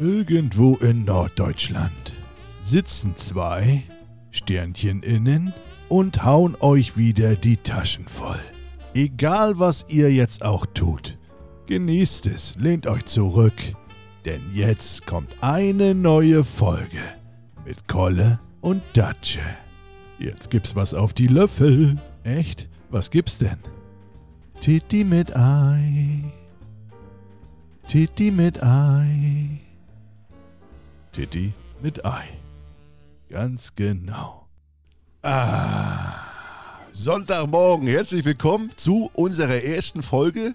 Irgendwo in Norddeutschland sitzen zwei Sternchen innen und hauen euch wieder die Taschen voll. Egal was ihr jetzt auch tut, genießt es, lehnt euch zurück, denn jetzt kommt eine neue Folge mit Kolle und Datsche. Jetzt gibt's was auf die Löffel. Echt? Was gibt's denn? Titi mit Ei. Titi mit Ei. Titi mit Ei. Ganz genau. Ah. Sonntagmorgen, herzlich willkommen zu unserer ersten Folge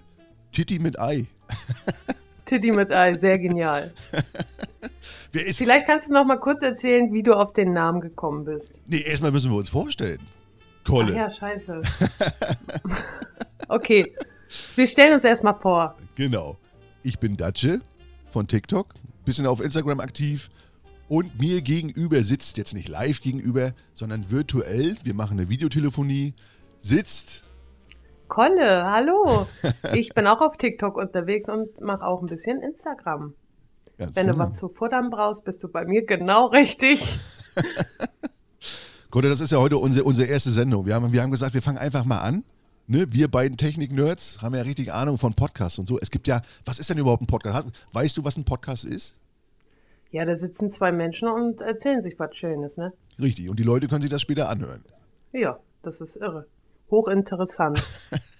Titi mit Ei. Titi mit Ei, sehr genial. Vielleicht kannst du noch mal kurz erzählen, wie du auf den Namen gekommen bist. Nee, erstmal müssen wir uns vorstellen. Kolle. Ach ja, scheiße. okay, wir stellen uns erstmal vor. Genau. Ich bin Datsche von TikTok, bisschen auf Instagram aktiv und mir gegenüber sitzt, jetzt nicht live gegenüber, sondern virtuell, wir machen eine Videotelefonie, sitzt Kolle, hallo. Ich bin auch auf TikTok unterwegs und mache auch ein bisschen Instagram. ganz Wenn genau. du was zu futtern brauchst, bist du bei mir genau richtig. Kolle, das ist ja heute unsere, unsere erste Sendung. Wir haben, wir haben gesagt, wir fangen einfach mal an. Ne? Wir beiden Technik-Nerds haben ja richtig Ahnung von Podcasts und so. Es gibt ja, was ist denn überhaupt ein Podcast? Weißt du, was ein Podcast ist? Ja, da sitzen zwei Menschen und erzählen sich was Schönes, ne? Richtig. Und die Leute können sich das später anhören. Ja, das ist irre. Hochinteressant.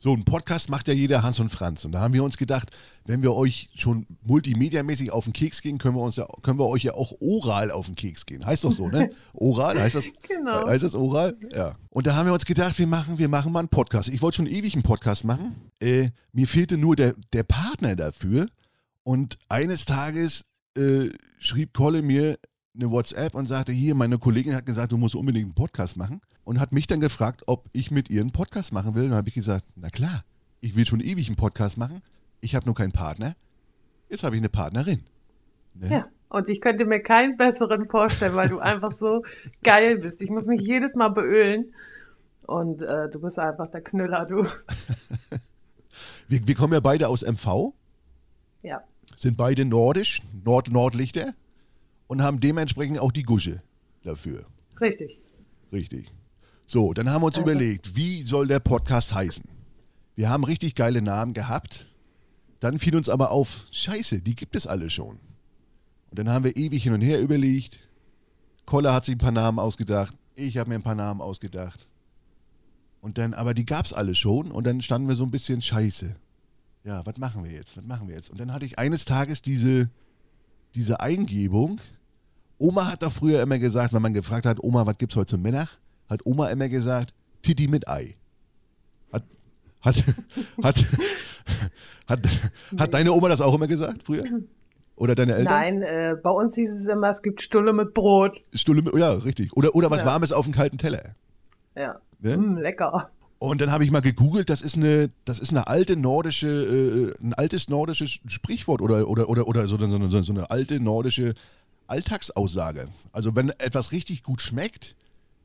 So, ein Podcast macht ja jeder Hans und Franz. Und da haben wir uns gedacht, wenn wir euch schon multimediamäßig auf den Keks gehen, können wir, uns ja, können wir euch ja auch oral auf den Keks gehen. Heißt doch so, ne? Oral, heißt das? Genau. Heißt das oral? Ja. Und da haben wir uns gedacht, wir machen, wir machen mal einen Podcast. Ich wollte schon ewig einen Podcast machen. Äh, mir fehlte nur der, der Partner dafür. Und eines Tages äh, schrieb Kolle mir eine WhatsApp und sagte, hier, meine Kollegin hat gesagt, du musst unbedingt einen Podcast machen. Und hat mich dann gefragt, ob ich mit ihr einen Podcast machen will. Und dann habe ich gesagt, na klar, ich will schon ewig einen Podcast machen. Ich habe nur keinen Partner. Jetzt habe ich eine Partnerin. Ne? Ja, und ich könnte mir keinen besseren vorstellen, weil du einfach so geil bist. Ich muss mich jedes Mal beölen. Und äh, du bist einfach der Knüller, du. Wir, wir kommen ja beide aus MV, Ja, sind beide nordisch, Nord-Nordlichter und haben dementsprechend auch die Gusche dafür. richtig. Richtig. So, dann haben wir uns Also- überlegt, wie soll der Podcast heißen? Wir haben richtig geile Namen gehabt. Dann fiel uns aber auf, scheiße, die gibt es alle schon. Und dann haben wir ewig hin und her überlegt. Kolle hat sich ein paar Namen ausgedacht. Ich habe mir ein paar Namen ausgedacht. Und dann, aber die gab es alle schon. Und dann standen wir so ein bisschen scheiße. Ja, was machen wir jetzt? Was machen wir jetzt? Und dann hatte ich eines Tages diese, diese Eingebung. Oma hat doch früher immer gesagt, wenn man gefragt hat, Oma, was gibt's heute zum Mittag? Hat Oma immer gesagt, Titi mit Ei. Hat, hat, hat, hat, hat deine Oma das auch immer gesagt früher? Oder deine Eltern? Nein, äh, bei uns hieß es immer, es gibt Stulle mit Brot. Stulle mit, ja, richtig. Oder, oder was Ja. Warmes auf dem kalten Teller. Ja, Ne? mm, lecker. Und dann habe ich mal gegoogelt, das ist eine, das ist eine alte nordische, äh, ein altes nordisches Sprichwort oder, oder, oder, oder so, so, so, so eine alte nordische Alltagsaussage. Also wenn etwas richtig gut schmeckt,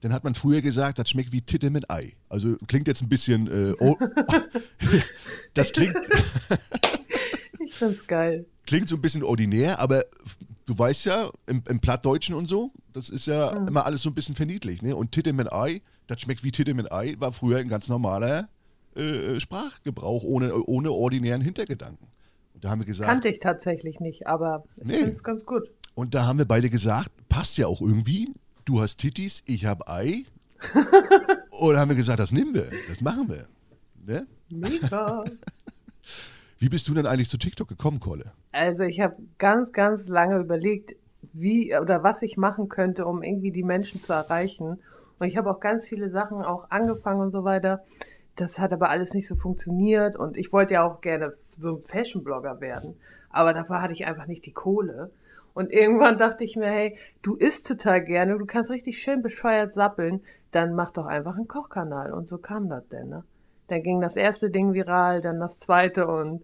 dann hat man früher gesagt, das schmeckt wie Titte mit Ei. Also klingt jetzt ein bisschen, äh, oh, das klingt, Ich find's geil. klingt so ein bisschen ordinär, aber du weißt ja, im, im Plattdeutschen und so, das ist ja immer alles so ein bisschen verniedlicht. Ne? Und Titte mit Ei, das schmeckt wie Titte mit Ei, war früher ein ganz normaler äh, Sprachgebrauch ohne, ohne ordinären Hintergedanken. Und da haben wir gesagt, Kannte ich tatsächlich nicht, aber ich Nee. finde es ganz gut. und da haben wir beide gesagt, passt ja auch irgendwie. Du hast Tittis, ich habe Ei. und haben wir gesagt, das nehmen wir, das machen wir. Ne? Mega. Wie bist du denn eigentlich zu TikTok gekommen, Kolle? Also ich habe ganz, ganz lange überlegt, wie oder was ich machen könnte, um irgendwie die Menschen zu erreichen. Und ich habe auch ganz viele Sachen auch angefangen und so weiter. Das hat aber alles nicht so funktioniert und ich wollte ja auch gerne so ein Fashion-Blogger werden. Aber dafür hatte ich einfach nicht die Kohle. Und irgendwann dachte ich mir, hey, du isst total gerne, du kannst richtig schön bescheuert sappeln, dann mach doch einfach einen Kochkanal. Und so kam das denn, ne? Dann ging das erste Ding viral, dann das zweite und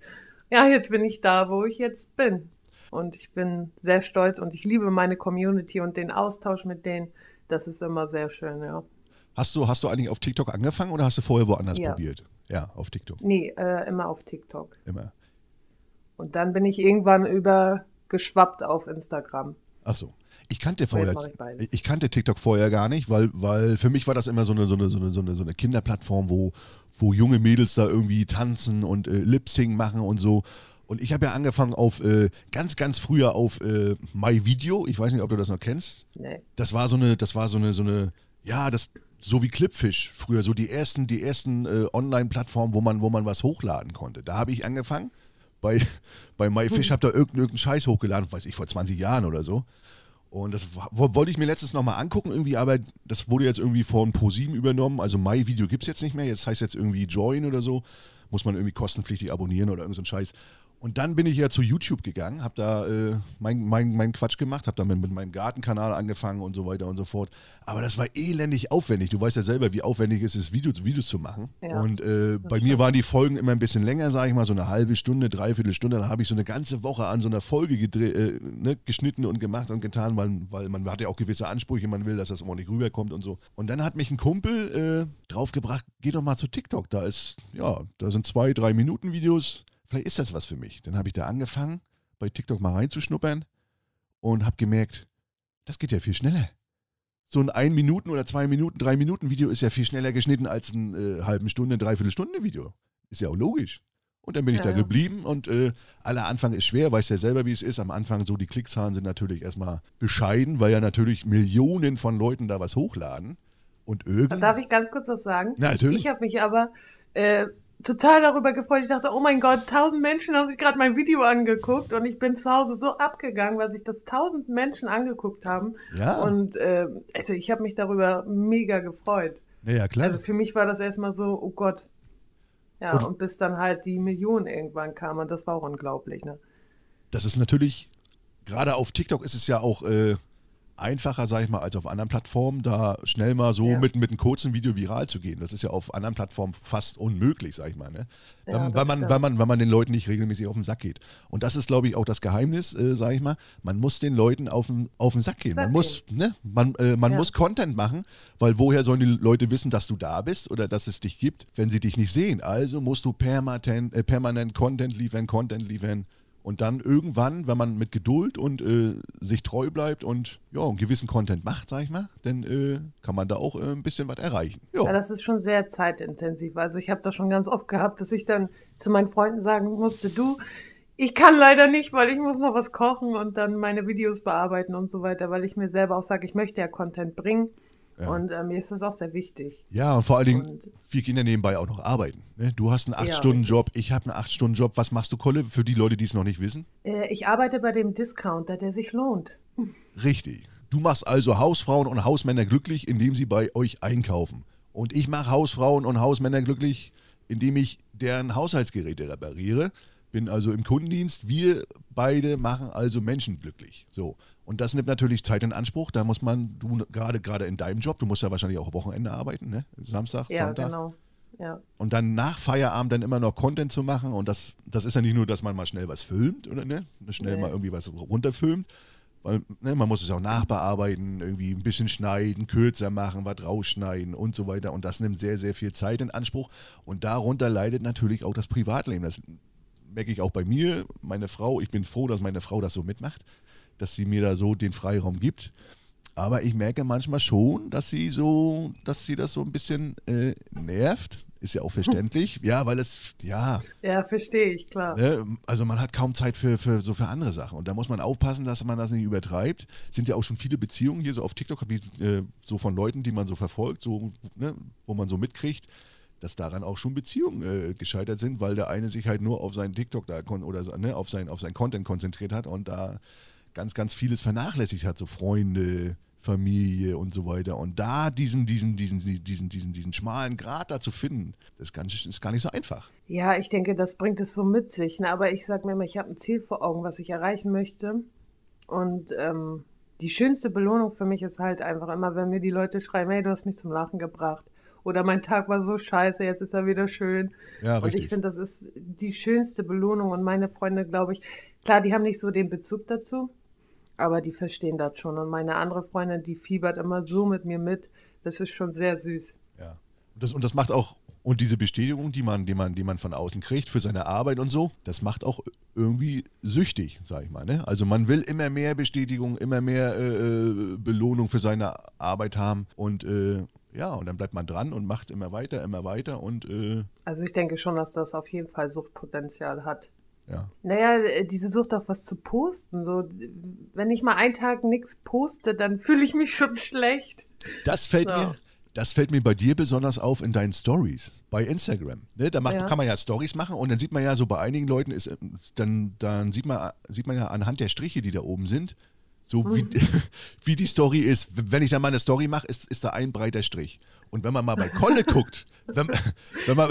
ja, jetzt bin ich da, wo ich jetzt bin. Und ich bin sehr stolz und ich liebe meine Community und den Austausch mit denen. Das ist immer sehr schön, ja. Hast du, hast du eigentlich auf TikTok angefangen oder hast du vorher woanders Ja. probiert? Ja, auf TikTok, Nee, äh, immer auf TikTok. immer. Und dann bin ich irgendwann übergeschwappt auf Instagram. Ach so. Ich kannte vorher, ich, ich, kannte TikTok vorher gar nicht, weil, weil für mich war das immer so eine, so eine, so eine, so eine, Kinderplattform, wo, wo junge Mädels da irgendwie tanzen und äh, Lip-Sync machen und so. Und ich habe ja angefangen auf äh, ganz, ganz früher auf äh, MyVideo. Ich weiß nicht, ob du das noch kennst. Nee. Das war so eine, das war so eine, so eine, ja, das, so wie Clipfish früher, so die ersten, die ersten äh, Online-Plattformen, wo man, wo man was hochladen konnte. Da habe ich angefangen. Bei, bei MyFish hm. habe da irgendeinen, irgendeinen Scheiß hochgeladen, weiß ich, vor 20 Jahren oder so. Und das wollte ich mir letztens nochmal angucken, irgendwie, aber das wurde jetzt irgendwie von ProSieben übernommen. Also MyVideo gibt es jetzt nicht mehr. Jetzt heißt jetzt irgendwie Join oder so. Muss man irgendwie kostenpflichtig abonnieren oder irgend so Scheiß. Und dann bin ich ja zu YouTube gegangen, habe da äh, meinen mein, mein Quatsch gemacht, habe dann mit, mit, meinem Gartenkanal angefangen und so weiter und so fort. Aber das war elendig aufwendig. Du weißt ja selber, wie aufwendig es ist, Videos, Videos zu machen. Ja, und äh, bei stimmt. mir waren die Folgen immer ein bisschen länger, sage ich mal, so eine halbe Stunde, dreiviertel Stunde. Dann habe ich so eine ganze Woche an so einer Folge äh, ne, geschnitten und gemacht und getan, weil, weil man hat ja auch gewisse Ansprüche, man will, dass das ordentlich rüberkommt und so. Und dann hat mich ein Kumpel äh, draufgebracht, geh doch mal zu TikTok. Da ist, ja, da sind zwei, drei Minuten Videos vielleicht ist das was für mich. Dann habe ich da angefangen, bei TikTok mal reinzuschnuppern und habe gemerkt, das geht ja viel schneller. So ein 1 Minuten oder 2 Minuten, 3 Minuten Video ist ja viel schneller geschnitten als ein äh, halben Stunde, dreiviertel Stunde Video. Ist ja auch logisch. Und dann bin ich ja, da geblieben und äh, aller Anfang ist schwer, weißt ja selber, wie es ist. Am Anfang so die Klickzahlen sind natürlich erstmal bescheiden, weil ja natürlich Millionen von Leuten da was hochladen. Und irgendwann. Darf ich ganz kurz was sagen? Na, natürlich. Ich habe mich aber äh, total darüber gefreut. Ich dachte, oh mein Gott, tausend Menschen haben sich gerade mein Video angeguckt und ich bin zu Hause so abgegangen, weil sich das tausend Menschen angeguckt haben. Ja. Und äh, also ich habe mich darüber mega gefreut. Ja, klar. Also für mich war das erstmal so, oh Gott. Ja, und, und bis dann halt die Millionen irgendwann kamen und das war auch unglaublich, ne? Das ist natürlich, gerade auf TikTok ist es ja auch äh, einfacher, sage ich mal, als auf anderen Plattformen, da schnell mal so ja. mit, mit einem kurzen Video viral zu gehen. Das ist ja auf anderen Plattformen fast unmöglich, sage ich mal. Ne? Ja, weil, man, weil, man, weil man den Leuten nicht regelmäßig auf den Sack geht. Und das ist, glaube ich, auch das Geheimnis, äh, sage ich mal. Man muss den Leuten auf den, auf den Sack gehen. Sack man muss, ne? man, äh, man ja. muss Content machen, weil woher sollen die Leute wissen, dass du da bist oder dass es dich gibt, wenn sie dich nicht sehen? Also musst du permanent, äh, permanent Content liefern, Content liefern. Und dann irgendwann, wenn man mit Geduld und äh, sich treu bleibt und ja, einen gewissen Content macht, sag ich mal, dann äh, kann man da auch äh, ein bisschen was erreichen. Jo. Ja, das ist schon sehr zeitintensiv. Also ich habe das schon ganz oft gehabt, dass ich dann zu meinen Freunden sagen musste, du, ich kann leider nicht, weil ich muss noch was kochen und dann meine Videos bearbeiten und so weiter, weil ich mir selber auch sage, ich möchte ja Content bringen. Ja. Und äh, mir ist das auch sehr wichtig. Ja, und vor allen Dingen, und, wir gehen ja nebenbei auch noch arbeiten. Ne? Du hast einen 8-Stunden-Job, ich habe einen 8-Stunden-Job. Was machst du, Kolle, für die Leute, die es noch nicht wissen? Äh, ich arbeite bei dem Discounter, der sich lohnt. Richtig. Du machst also Hausfrauen und Hausmänner glücklich, indem sie bei euch einkaufen. Und ich mache Hausfrauen und Hausmänner glücklich, indem ich deren Haushaltsgeräte repariere. Bin also im Kundendienst. Wir beide machen also Menschen glücklich. So. Und das nimmt natürlich Zeit in Anspruch. Da muss man, du gerade gerade in deinem Job, du musst ja wahrscheinlich auch Wochenende arbeiten, ne? Samstag, ja, Sonntag. Genau. Ja. Und dann nach Feierabend dann immer noch Content zu machen. Und das, das ist ja nicht nur, dass man mal schnell was filmt oder ne? Schnell nee. mal irgendwie was runterfilmt. Weil ne, man muss es auch nachbearbeiten, irgendwie ein bisschen schneiden, kürzer machen, was rausschneiden und so weiter. Und das nimmt sehr, sehr viel Zeit in Anspruch. Und darunter leidet natürlich auch das Privatleben. Das merke ich auch bei mir. Meine Frau, ich bin froh, dass meine Frau das so mitmacht dass sie mir da so den Freiraum gibt. Aber ich merke manchmal schon, dass sie so, dass sie das so ein bisschen äh, nervt. Ist ja auch verständlich. ja, weil es, ja. Ja, verstehe ich, klar. Ne? Also man hat kaum Zeit für, für so für andere Sachen. Und da muss man aufpassen, dass man das nicht übertreibt. Sind ja auch schon viele Beziehungen hier so auf TikTok, wie, äh, so von Leuten, die man so verfolgt, so, ne, wo man so mitkriegt, dass daran auch schon Beziehungen äh, gescheitert sind, weil der eine sich halt nur auf seinen TikTok da oder ne, auf sein, auf sein Content konzentriert hat und da ganz, ganz vieles vernachlässigt hat, so Freunde, Familie und so weiter. Und da diesen, diesen, diesen, diesen, diesen, diesen schmalen Grat da zu finden, das ist gar nicht so einfach. Ja, ich denke, das bringt es so mit sich. Ne? Aber ich sage mir immer, ich habe ein Ziel vor Augen, was ich erreichen möchte. Und ähm, die schönste Belohnung für mich ist halt einfach immer, wenn mir die Leute schreiben, hey, du hast mich zum Lachen gebracht. Oder mein Tag war so scheiße, jetzt ist er wieder schön. Ja, und ich finde, das ist die schönste Belohnung. Und meine Freunde, glaube ich, klar, die haben nicht so den Bezug dazu. Aber die verstehen das schon. Und meine andere Freundin, die fiebert immer so mit mir mit. Das ist schon sehr süß. Ja. Und das, und das macht auch Und diese Bestätigung, die man, die man, die man von außen kriegt für seine Arbeit und so, das macht auch irgendwie süchtig, sag ich mal. Ne? Also man will immer mehr Bestätigung, immer mehr äh, äh, Belohnung für seine Arbeit haben und äh, ja, und dann bleibt man dran und macht immer weiter, immer weiter und äh, Also ich denke schon, dass das auf jeden Fall Suchtpotenzial hat. Ja. Naja, äh, diese Sucht auf was zu posten. So, wenn ich mal einen Tag nichts poste, dann fühle ich mich schon schlecht. Das fällt Ja. mir. Das fällt mir bei dir besonders auf in deinen Stories bei Instagram. Ne, da macht, Ja. kann man ja Stories machen und dann sieht man ja so bei einigen Leuten ist, äh, dann, dann sieht man, sieht man ja anhand der Striche, die da oben sind, so wie, wie die Story ist. Wenn ich dann mal eine Story mache, ist, ist da ein breiter Strich. Und wenn man mal bei Kolle guckt, wenn, wenn, man,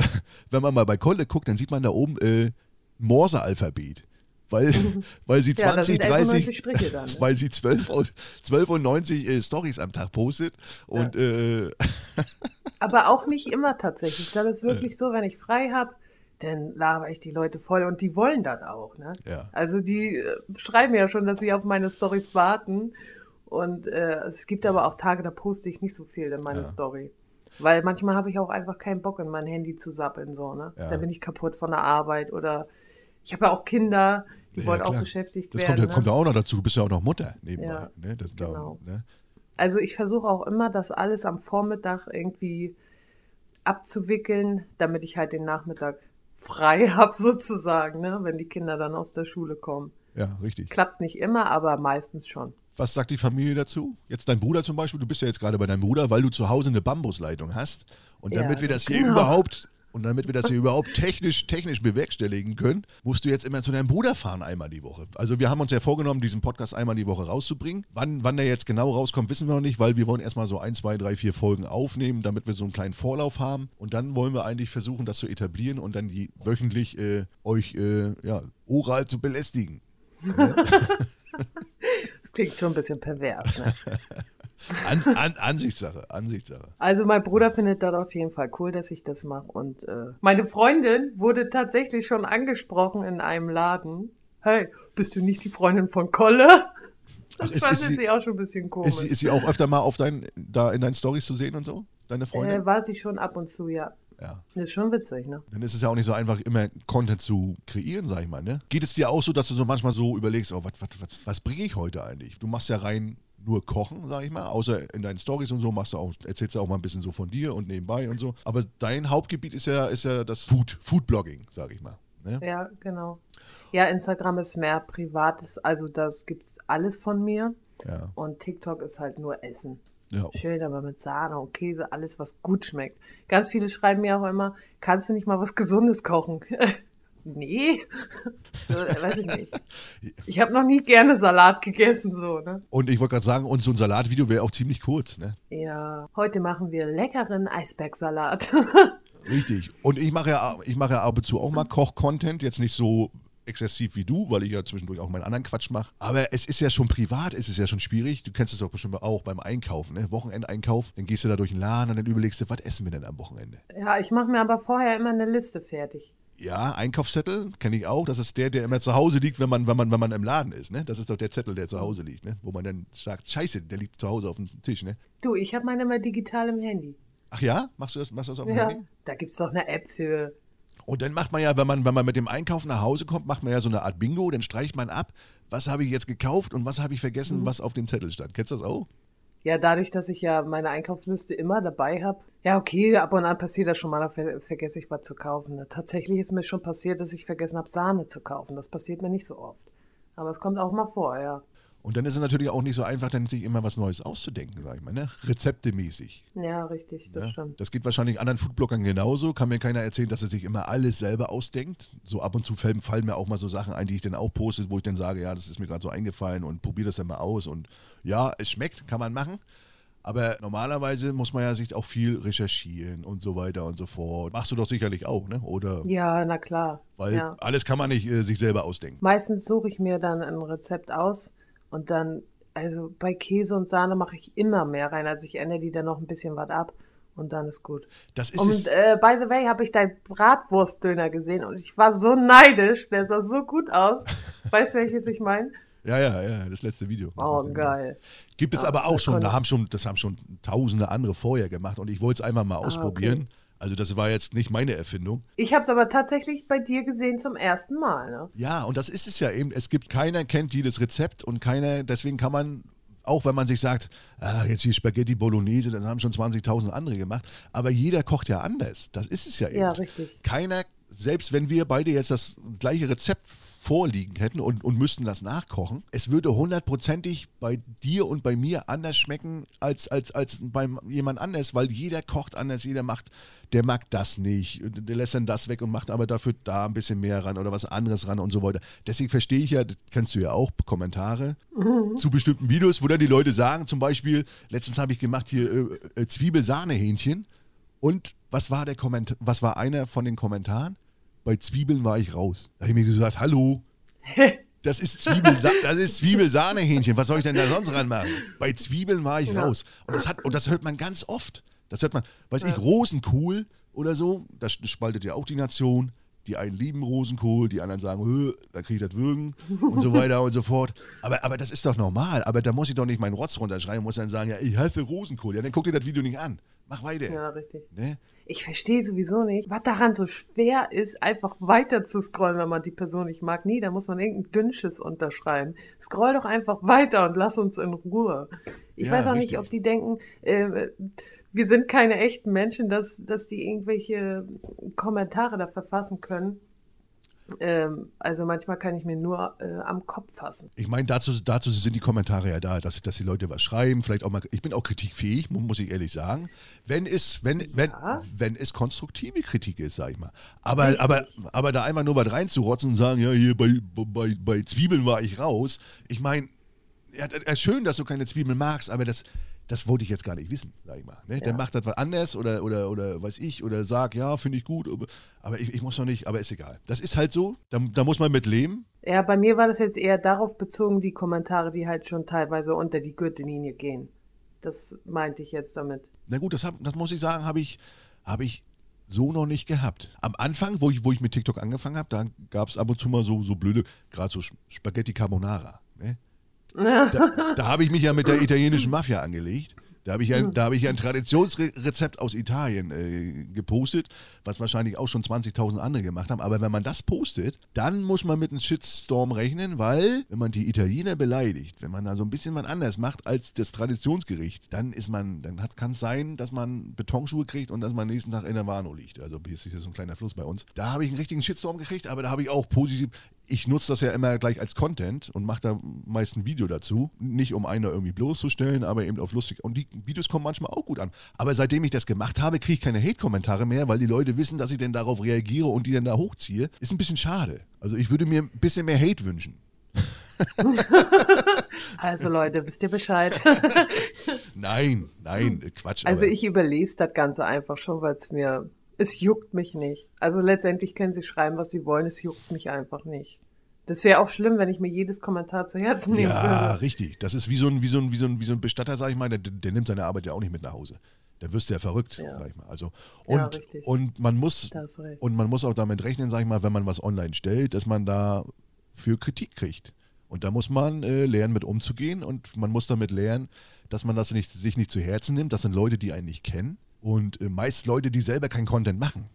wenn man mal bei Kolle guckt, dann sieht man da oben äh, Morse-Alphabet. Weil, weil sie Ja, da 20, sind 30, 91 Striche dann, ne? weil sie 12, und- 12 und 90 äh, Stories am Tag postet. Und äh, Aber auch nicht immer tatsächlich. Das ist wirklich so, wenn ich frei habe, dann laber ich die Leute voll und die wollen das auch. Ne? Ja. Also die äh, schreiben ja schon, dass sie auf meine Stories warten. Und äh, es gibt aber auch Tage, da poste ich nicht so viel in meine Ja. Story. Weil manchmal habe ich auch einfach keinen Bock, in mein Handy zu sappeln. So, ne? Ja. Da bin ich kaputt von der Arbeit oder ich habe ja auch Kinder, die Ja, wollen auch klar. beschäftigt das werden. kommt, ne? kommt ja auch noch dazu. Du bist ja auch noch Mutter nebenbei. Ja, ne? das, da, genau. ne? Also ich versuche auch immer, das alles am Vormittag irgendwie abzuwickeln, damit ich halt den Nachmittag frei habe sozusagen, ne? wenn die Kinder dann aus der Schule kommen. Ja, richtig. Klappt nicht immer, aber meistens schon. Was sagt die Familie dazu? Jetzt dein Bruder zum Beispiel, du bist ja jetzt gerade bei deinem Bruder, weil du zu Hause eine Bambusleitung hast. Und Ja, damit wir das hier genau. überhaupt und damit wir das hier überhaupt technisch, technisch bewerkstelligen können, musst du jetzt immer zu deinem Bruder fahren einmal die Woche. Also wir haben uns ja vorgenommen, diesen Podcast einmal die Woche rauszubringen. Wann, wann der jetzt genau rauskommt, wissen wir noch nicht, weil wir wollen erstmal so ein, zwei, drei, vier Folgen aufnehmen, damit wir so einen kleinen Vorlauf haben. Und dann wollen wir eigentlich versuchen, das zu etablieren und dann die wöchentlich äh, euch äh, ja, oral zu belästigen. Das klingt schon ein bisschen pervers. Ne? An, an, Ansichtssache, Ansichtssache. Also mein Bruder findet das auf jeden Fall cool, dass ich das mache. Und äh, meine Freundin wurde tatsächlich schon angesprochen in einem Laden. Hey, bist du nicht die Freundin von Kolle? Das Ach, ist- fand ist sie- auch schon ein bisschen komisch. Ist, sie- ist sie auch öfter mal auf dein, da in deinen Stories zu sehen und so? Deine Freundin? Äh, war sie schon ab und zu, ja. Ja. Das ist schon witzig, ne? Dann ist es ja auch nicht so einfach, immer Content zu kreieren, sag ich mal, ne? Geht es dir auch so, dass du so manchmal so überlegst, oh, was, was, was, was bringe ich heute eigentlich? Du machst ja rein nur kochen, sag ich mal, außer in deinen Stories und so machst du auch, erzählst du auch mal ein bisschen so von dir und nebenbei und so. Aber dein Hauptgebiet ist ja, ist ja das Food, Foodblogging, sag ich mal. Ne? Ja, genau. Ja, Instagram ist mehr privates, also das gibt's alles von mir. Ja. Und TikTok ist halt nur Essen. Ja. Schön, aber mit Sahne und Käse, alles, was gut schmeckt. Ganz viele schreiben mir auch immer, kannst du nicht mal was Gesundes kochen? nee, so, weiß ich nicht. Ich habe noch nie gerne Salat gegessen, so, ne? Und ich wollte gerade sagen, und so ein Salatvideo wäre auch ziemlich kurz, ne? Ja, heute machen wir leckeren Eisbergsalat. Richtig. Und ich mache ja, ich mache ja ab und zu auch mal Koch-Content, jetzt nicht so exzessiv wie du, weil ich ja zwischendurch auch meinen anderen Quatsch mache. Aber es ist ja schon privat, es ist ja schon schwierig. Du kennst es doch bestimmt auch beim Einkaufen, ne? Wochenendeinkauf. Dann gehst du da durch den Laden und dann überlegst du, was essen wir denn am Wochenende? ja, ich mache mir aber vorher immer eine Liste fertig. Ja, Einkaufszettel kenne ich auch. Das ist der, der immer zu Hause liegt, wenn man, wenn man, wenn man im Laden ist. Ne? Das ist doch der Zettel, der zu Hause liegt, ne? wo man dann sagt, Scheiße, der liegt zu Hause auf dem Tisch. Ne? Du, ich habe meine immer digital im Handy. Ach ja, machst du das, machst du das auf dem Ja, Handy? da gibt's doch eine App für. Und dann macht man ja, wenn man, wenn man mit dem Einkauf nach Hause kommt, macht man ja so eine Art Bingo, dann streicht man ab, was habe ich jetzt gekauft und was habe ich vergessen, was auf dem Zettel stand. Kennst du das auch? Ja, dadurch, dass ich ja meine Einkaufsliste immer dabei habe. Ja, okay, ab und an passiert das schon mal, da ver vergesse ich was zu kaufen. Tatsächlich ist mir schon passiert, dass ich vergessen habe, Sahne zu kaufen. Das passiert mir nicht so oft. Aber es kommt auch mal vor, ja. Und dann ist es natürlich auch nicht so einfach, dann sich immer was Neues auszudenken, sag ich mal, ne? Rezeptemäßig. Ja, richtig, das Ne? stimmt. Das geht wahrscheinlich anderen Foodbloggern genauso. Kann mir keiner erzählen, dass er sich immer alles selber ausdenkt. So ab und zu fallen, fallen mir auch mal so Sachen ein, die ich dann auch poste, wo ich dann sage, ja, das ist mir gerade so eingefallen und probiere das dann mal aus. Und ja, es schmeckt, kann man machen. Aber normalerweise muss man ja sich auch viel recherchieren und so weiter und so fort. Machst du doch sicherlich auch, ne? Oder? Ja, na klar. Weil ja. alles kann man nicht äh, sich selber ausdenken. Meistens suche ich mir dann ein Rezept aus und dann, also bei Käse und Sahne mache ich immer mehr rein. Also ich ändere die dann noch ein bisschen was ab und dann ist gut. Das ist Und äh, by the way habe ich deinen Bratwurstdöner gesehen und ich war so neidisch. Der sah so gut aus. Weißt du, welches ich meine? Ja, ja, ja, das letzte Video. Das Oh, letzte Video. geil. Gibt es Ja, aber auch schon, da haben schon, das haben schon tausende andere vorher gemacht und ich wollte es einfach mal ausprobieren. Also das war jetzt nicht meine Erfindung. Ich habe es aber tatsächlich bei dir gesehen zum ersten Mal. Ne? Ja, und das ist es ja eben. Es gibt keiner kennt jedes Rezept und keiner, deswegen kann man auch wenn man sich sagt, ah, jetzt hier Spaghetti Bolognese, das haben schon 20.000 andere gemacht. Aber jeder kocht ja anders. Das ist es ja eben. Ja, richtig. Keiner, selbst wenn wir beide jetzt das gleiche Rezept vorliegen hätten und, und müssten das nachkochen, es würde hundertprozentig bei dir und bei mir anders schmecken als, als, als bei jemand anders, weil jeder kocht anders, jeder macht, der mag das nicht, der lässt dann das weg und macht aber dafür da ein bisschen mehr ran oder was anderes ran und so weiter. Deswegen verstehe ich ja, das kennst du ja auch, Kommentare mhm. zu bestimmten Videos, wo dann die Leute sagen, zum Beispiel, letztens habe ich gemacht hier äh, äh, Zwiebelsahnehähnchen und was war der Kommentar, was war einer von den Kommentaren? bei Zwiebeln war ich raus. Da habe ich mir gesagt, hallo, das ist, Zwiebelsa das ist Zwiebelsahnehähnchen. Was soll ich denn da sonst ranmachen? Bei Zwiebeln war ich ja. raus. Und das, hat, und das hört man ganz oft. Das hört man, weiß ja. ich, Rosenkohl oder so, das spaltet ja auch die Nation. Die einen lieben Rosenkohl, die anderen sagen, da kriege ich das Würgen und so weiter und so fort. Aber, aber das ist doch normal. Aber da muss ich doch nicht meinen Rotz runterschreiben, muss dann sagen, ja, ich helfe Rosenkohl. Ja, dann guck dir das Video nicht an. Mach weiter. Ja, richtig. Ne? Ich verstehe sowieso nicht, was daran so schwer ist, einfach weiter zu scrollen, wenn man die Person nicht mag. Nee, da muss man irgendein Dünnsches unterschreiben. Scroll doch einfach weiter und lass uns in Ruhe. Ich ja, weiß auch richtig. nicht, ob die denken, äh, wir sind keine echten Menschen, dass, dass die irgendwelche Kommentare da verfassen können. Ähm, also manchmal kann ich mir nur äh, am Kopf fassen. Ich meine, dazu, dazu sind die Kommentare ja da, dass, dass die Leute was schreiben. Vielleicht auch mal, ich bin auch kritikfähig, muss ich ehrlich sagen. Wenn es, wenn, wenn, wenn es konstruktive Kritik ist, sag ich mal. Aber, aber, aber da einfach nur was reinzurotzen und sagen, ja, hier bei, bei, bei Zwiebeln war ich raus. Ich meine, ja, schön, dass du keine Zwiebeln magst, aber das, das wollte ich jetzt gar nicht wissen, sag ich mal. Ne? Ja. Der macht das was anders oder, oder, oder weiß ich, oder sagt, ja, finde ich gut, aber ich, ich muss noch nicht, aber ist egal. Das ist halt so, da, da muss man mit leben. Ja, bei mir war das jetzt eher darauf bezogen, die Kommentare, die halt schon teilweise unter die Gürtellinie gehen. Das meinte ich jetzt damit. Na gut, das, hab, das muss ich sagen, habe ich, hab ich so noch nicht gehabt. Am Anfang, wo ich, wo ich mit TikTok angefangen habe, da gab es ab und zu mal so, so blöde, gerade so Spaghetti Carbonara. Ne? Da, da habe ich mich ja mit der italienischen Mafia angelegt. Da habe ich, ja, hab ich ein Traditionsrezept aus Italien äh, gepostet, was wahrscheinlich auch schon 20.000 andere gemacht haben. Aber wenn man das postet, dann muss man mit einem Shitstorm rechnen, weil, wenn man die Italiener beleidigt, wenn man da so ein bisschen was anders macht als das Traditionsgericht, dann ist man, dann kann es sein, dass man Betonschuhe kriegt und dass man nächsten Tag in der Warnow liegt. Also hier ist so ein kleiner Fluss bei uns. Da habe ich einen richtigen Shitstorm gekriegt, aber da habe ich auch positiv ich nutze das ja immer gleich als Content und mache da meist ein Video dazu. Nicht um einer irgendwie bloßzustellen, aber eben auf lustig. Und die Videos kommen manchmal auch gut an. Aber seitdem ich das gemacht habe, kriege ich keine Hate-Kommentare mehr, weil die Leute wissen, dass ich denn darauf reagiere und die dann da hochziehe. Ist ein bisschen schade. Also ich würde mir ein bisschen mehr Hate wünschen. also Leute, wisst ihr Bescheid? nein, nein, Quatsch. Also ich überlese das Ganze einfach schon, weil es mir es juckt mich nicht. Also letztendlich können sie schreiben, was sie wollen, es juckt mich einfach nicht. Das wäre auch schlimm, wenn ich mir jedes Kommentar zu Herzen nehme. Ja, würde. richtig. Das ist wie so ein, wie so ein, wie so ein, wie so ein Bestatter, sag ich mal, der, der nimmt seine Arbeit ja auch nicht mit nach Hause. Da wirst du ja verrückt, ja. sag ich mal. Also, und, ja, und man muss und man muss auch damit rechnen, sag ich mal, wenn man was online stellt, dass man da für Kritik kriegt. Und da muss man äh, lernen, mit umzugehen und man muss damit lernen, dass man das nicht, sich nicht zu Herzen nimmt. Das sind Leute, die einen nicht kennen und äh, meist Leute, die selber keinen Content machen.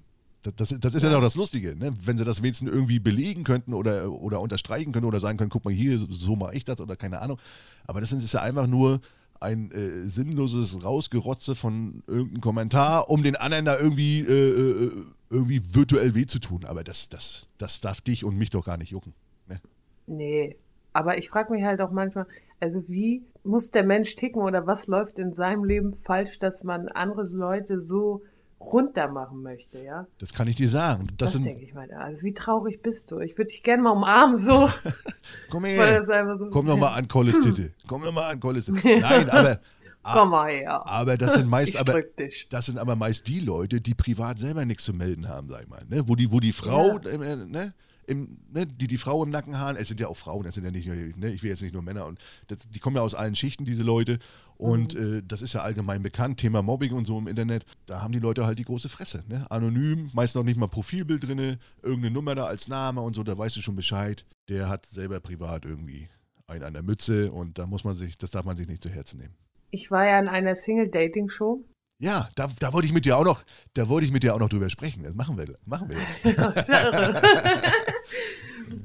Das, das, das ist ja. ja auch das Lustige, ne? wenn sie das wenigstens irgendwie belegen könnten oder, oder unterstreichen können oder sagen können, guck mal hier, so mache ich das oder keine Ahnung. Aber das ist ja einfach nur ein äh, sinnloses Rausgerotze von irgendeinem Kommentar, um den anderen da irgendwie, äh, äh, irgendwie virtuell weh zu tun. Aber das, das, das darf dich und mich doch gar nicht jucken. Ne? Nee, aber ich frage mich halt auch manchmal, also wie muss der Mensch ticken oder was läuft in seinem Leben falsch, dass man andere Leute so runter machen möchte, ja? Das kann ich dir sagen. Das, das denke ich mal. Also wie traurig bist du? Ich würde dich gerne mal umarmen, so. Komm her. So Komm doch mal an Colles Titte. Komm doch mal an Colles Titte. Nein, aber... Komm mal her. Aber das sind meist, aber, das sind aber meist die Leute, die privat selber nichts zu melden haben, sag ich mal. Ne? Wo, die, wo die Frau, ja. äh, ne? Im, ne, die die Frau im Nacken haben, es sind ja auch Frauen, es sind ja nicht, ne, ich will jetzt nicht nur Männer und das, die kommen ja aus allen Schichten, diese Leute und mhm. äh, das ist ja allgemein bekannt, Thema Mobbing und so im Internet, da haben die Leute halt die große Fresse, ne? anonym, meist noch nicht mal Profilbild drin, irgendeine Nummer da als Name und so, da weißt du schon Bescheid, der hat selber privat irgendwie einen an der Mütze und da muss man sich, das darf man sich nicht zu Herzen nehmen. Ich war ja in einer Single-Dating-Show Ja, da, da wollte ich mit dir auch noch, da wollte ich mit dir auch noch drüber sprechen. Das machen wir, machen wir jetzt. Das ist ja irre.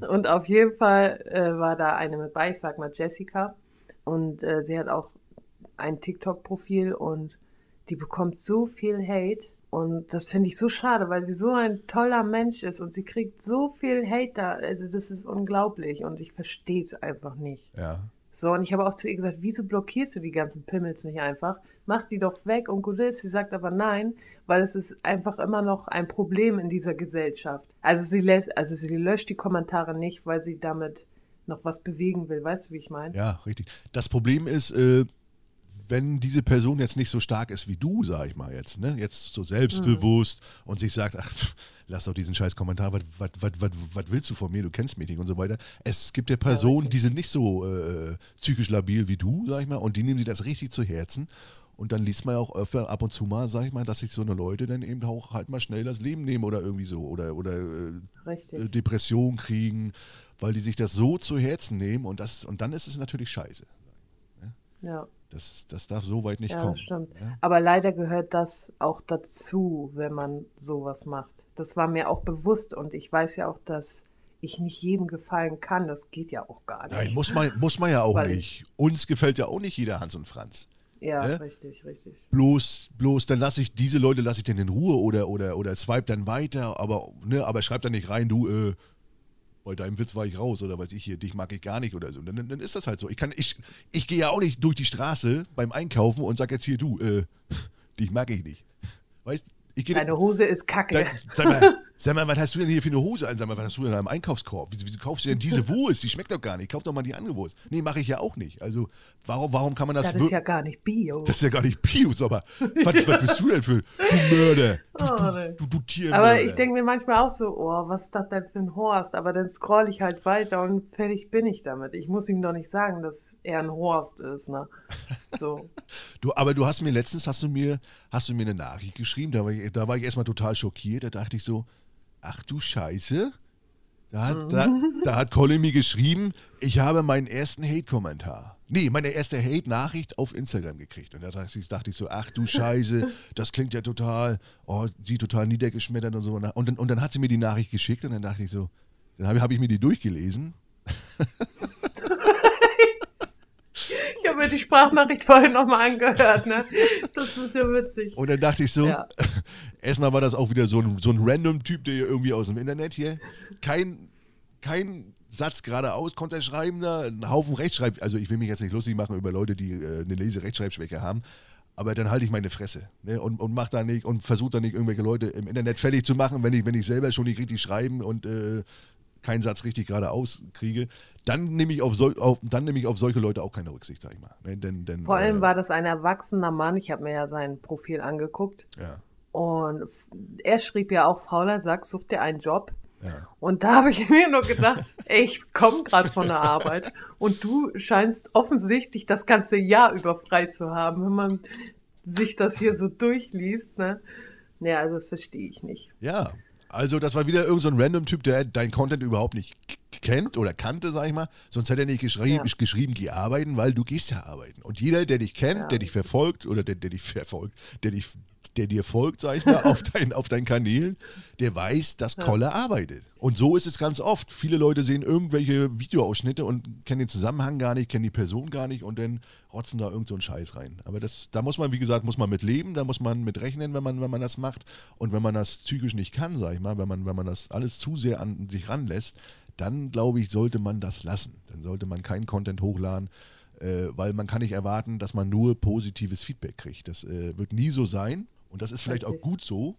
Und auf jeden Fall äh, war da eine mit bei, ich sag mal Jessica. Und äh, sie hat auch ein TikTok-Profil und die bekommt so viel Hate. Und das finde ich so schade, weil sie so ein toller Mensch ist und sie kriegt so viel Hate da. Also das ist unglaublich und ich verstehe es einfach nicht. Ja. So, und ich habe auch zu ihr gesagt, wieso blockierst du die ganzen Pimmels nicht einfach? Mach die doch weg und gut ist. Sie sagt aber nein, weil es ist einfach immer noch ein Problem in dieser Gesellschaft. Also sie lässt, also sie löscht die Kommentare nicht, weil sie damit noch was bewegen will. Weißt du, wie ich meine? Ja, richtig. Das Problem ist, äh, wenn diese Person jetzt nicht so stark ist wie du, sag ich mal jetzt, ne? Jetzt so selbstbewusst mhm. und sich sagt, ach, lass doch diesen scheiß Kommentar, was, willst du von mir, du kennst mich nicht und so weiter. Es gibt ja Personen, ja, die sind nicht so äh, psychisch labil wie du, sag ich mal, und die nehmen sich das richtig zu Herzen. Und dann liest man ja auch öfter ab und zu mal, sag ich mal, dass sich so eine Leute dann eben auch halt mal schnell das Leben nehmen oder irgendwie so oder, oder äh, Depression kriegen, weil die sich das so zu Herzen nehmen und das und dann ist es natürlich scheiße. Ja. Das, das darf so weit nicht ja, kommen. Stimmt. Ja? Aber leider gehört das auch dazu, wenn man sowas macht. Das war mir auch bewusst und ich weiß ja auch, dass ich nicht jedem gefallen kann. Das geht ja auch gar nicht. Nein, muss man, muss man ja auch Weil nicht. Uns gefällt ja auch nicht jeder Hans und Franz. Ja, ne? richtig, richtig. Bloß, bloß dann lasse ich diese Leute lasse ich dann in Ruhe oder oder oder swipe dann weiter, aber ne, aber schreib dann nicht rein, du äh, bei deinem Witz war ich raus oder weiß ich hier, dich mag ich gar nicht oder so. Dann, dann ist das halt so. Ich kann, ich, ich gehe ja auch nicht durch die Straße beim Einkaufen und sag jetzt hier, du, äh, dich mag ich nicht. Weißt ich Deine Hose ist kacke. Dann, sag mal, Sag mal, was hast du denn hier für eine Hose an? Sag mal, was hast du denn in deinem Einkaufskorb? Wieso, wieso kaufst du denn diese Wurst? Die schmeckt doch gar nicht. Kauf doch mal die andere Wurst. Nee, mache ich ja auch nicht. Also, warum, warum kann man das... Das ist ja gar nicht Bio. Das ist ja gar nicht Bio, aber was, was bist du denn für... Du Mörder. Du, oh, du, du, du. Aber ich denke mir manchmal auch so, oh, was ist das denn für ein Horst? Aber dann scroll ich halt weiter und fertig bin ich damit. Ich muss ihm doch nicht sagen, dass er ein Horst ist, ne? So. du, aber du hast mir letztens, hast du mir, hast du mir eine Nachricht geschrieben, da war ich, da war ich erstmal total schockiert. Da dachte ich so, ach du Scheiße. Da hat, da, da hat Colin mir geschrieben, ich habe meinen ersten Hate-Kommentar. Nee, meine erste Hate-Nachricht auf Instagram gekriegt. Und da dachte ich, so, ach du Scheiße, das klingt ja total, oh, sie total niedergeschmettert und so. Und dann, und dann hat sie mir die Nachricht geschickt und dann dachte ich so, dann habe hab ich mir die durchgelesen. habe mir die Sprachnachricht vorhin nochmal angehört. Ne? Das ist ja witzig. Und dann dachte ich so, ja. erstmal war das auch wieder so ein, so ein random Typ, der irgendwie aus dem Internet hier, kein, kein Satz geradeaus konnte er schreiben, da, ein Haufen Rechtschreib, also ich will mich jetzt nicht lustig machen über Leute, die äh, eine Lese-Rechtschreibschwäche haben, aber dann halte ich meine Fresse ne? und, und mach da nicht und versuche da nicht irgendwelche Leute im Internet fertig zu machen, wenn ich, wenn ich selber schon nicht richtig schreiben und äh, keinen Satz richtig geradeaus kriege, dann nehme ich auf, so, auf, dann nehme ich auf solche Leute auch keine Rücksicht, sag ich mal. Ne, denn, denn, Vor allem äh, war das ein erwachsener Mann, ich habe mir ja sein Profil angeguckt. Ja. Und er schrieb ja auch, fauler Sack, such dir einen Job. Ja. Und da habe ich mir nur gedacht, ey, ich komme gerade von der Arbeit und du scheinst offensichtlich das ganze Jahr über frei zu haben, wenn man sich das hier so durchliest. Ne? Ja, also das verstehe ich nicht. Ja, also das war wieder irgendein so random Typ, der dein Content überhaupt nicht kennt oder kannte, sag ich mal. Sonst hätte er nicht geschrieben, ja. geschrieben, geh arbeiten, weil du gehst ja arbeiten. Und jeder, der dich kennt, ja. der dich verfolgt oder der, der dich verfolgt, der dich der dir folgt, sag ich mal, auf, dein, auf deinen Kanälen, der weiß, dass Kolle arbeitet. Und so ist es ganz oft. Viele Leute sehen irgendwelche Videoausschnitte und kennen den Zusammenhang gar nicht, kennen die Person gar nicht und dann rotzen da irgend so einen Scheiß rein. Aber das, da muss man, wie gesagt, muss man mit leben, da muss man mit rechnen, wenn man, wenn man das macht. Und wenn man das psychisch nicht kann, sag ich mal, wenn man, wenn man das alles zu sehr an sich ranlässt, dann glaube ich, sollte man das lassen. Dann sollte man keinen Content hochladen, äh, weil man kann nicht erwarten, dass man nur positives Feedback kriegt. Das äh, wird nie so sein. Und das ist vielleicht auch gut so,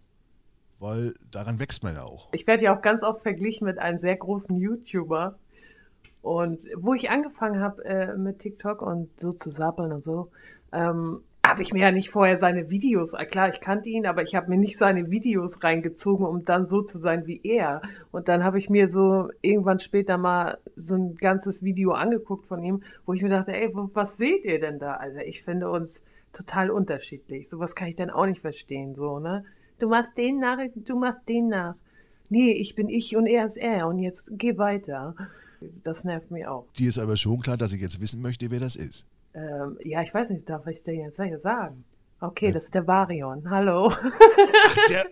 weil daran wächst man ja auch. Ich werde ja auch ganz oft verglichen mit einem sehr großen YouTuber. Und wo ich angefangen habe äh, mit TikTok und so zu sappeln und so, ähm, habe ich mir ja nicht vorher seine Videos, äh, klar, ich kannte ihn, aber ich habe mir nicht seine Videos reingezogen, um dann so zu sein wie er. Und dann habe ich mir so irgendwann später mal so ein ganzes Video angeguckt von ihm, wo ich mir dachte, ey, was seht ihr denn da? Also ich finde uns total unterschiedlich. Sowas kann ich dann auch nicht verstehen, so, ne? Du machst den nach, du machst den nach. Nee, ich bin ich und er ist er und jetzt geh weiter. Das nervt mich auch. Dir ist aber schon klar, dass ich jetzt wissen möchte, wer das ist. Ähm, ja, ich weiß nicht, darf ich dir jetzt sagen? Okay, das ist der Varion. Hallo. Ach, der,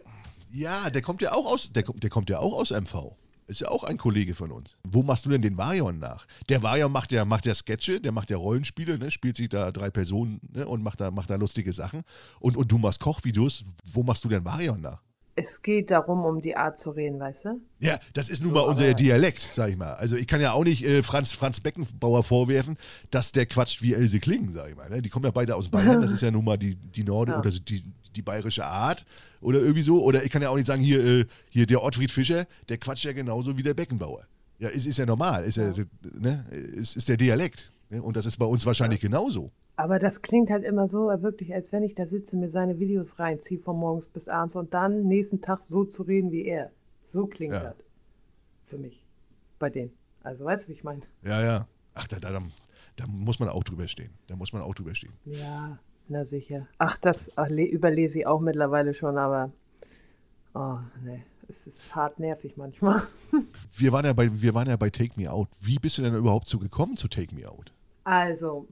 ja, der kommt ja auch aus, der, kommt- der kommt ja auch aus MV. Ist ja auch ein Kollege von uns. Wo machst du denn den Varion nach? Der Varion macht ja, macht ja Sketche, der macht ja Rollenspiele, ne? spielt sich da drei Personen ne? und macht da, macht da lustige Sachen. Und, und du machst Kochvideos. Wo machst du denn Varion nach? Es geht darum, um die Art zu reden, weißt du? Ja, das ist nun So, mal unser Dialekt, sag ich mal. Also ich kann ja auch nicht äh, Franz, Franz Beckenbauer vorwerfen, dass der quatscht wie Else Klingen, sag ich mal. Ne? Die kommen ja beide aus Bayern, das ist ja nun mal die, die Norde Ja. oder die, die bayerische Art oder irgendwie so. Oder ich kann ja auch nicht sagen, hier, äh, hier der Ottfried Fischer, der quatscht ja genauso wie der Beckenbauer. Ja, ist, ist ja normal, ist, ja. Ja. ne? ist, ist der Dialekt. Ne? Und das ist bei uns wahrscheinlich genauso. Aber das klingt halt immer so, wirklich, als wenn ich da sitze, mir seine Videos reinziehe von morgens bis abends und dann nächsten Tag so zu reden wie er. So klingt Ja. das. Für mich. Bei denen. Also, weißt du, wie ich meine? Ja, ja. Ach, da, da, da, da muss man auch drüber stehen. Da muss man auch drüber stehen. Ja, na sicher. Ach, das ach, überlese ich auch mittlerweile schon, aber. Oh, ne. Es ist hart nervig manchmal. Wir waren, ja bei, wir waren ja bei Take Me Out. Wie bist du denn überhaupt zu gekommen zu Take Me Out? Also,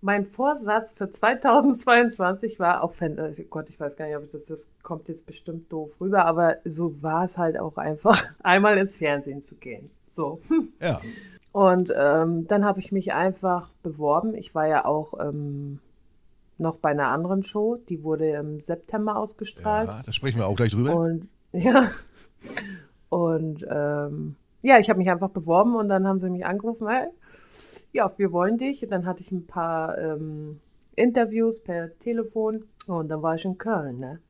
mein Vorsatz für 2022 war auch, Fan oh Gott, ich weiß gar nicht, ob das, das kommt jetzt bestimmt doof rüber, aber so war es halt auch einfach, einmal ins Fernsehen zu gehen. So. Ja. Und ähm, dann habe ich mich einfach beworben. Ich war ja auch ähm, noch bei einer anderen Show, die wurde im September ausgestrahlt. Ja, da sprechen wir auch gleich drüber. Und ja, und ähm, ja, ich habe mich einfach beworben und dann haben sie mich angerufen, hey, ja, wir wollen dich. Und dann hatte ich ein paar ähm, Interviews per Telefon und dann war ich in Köln, ne?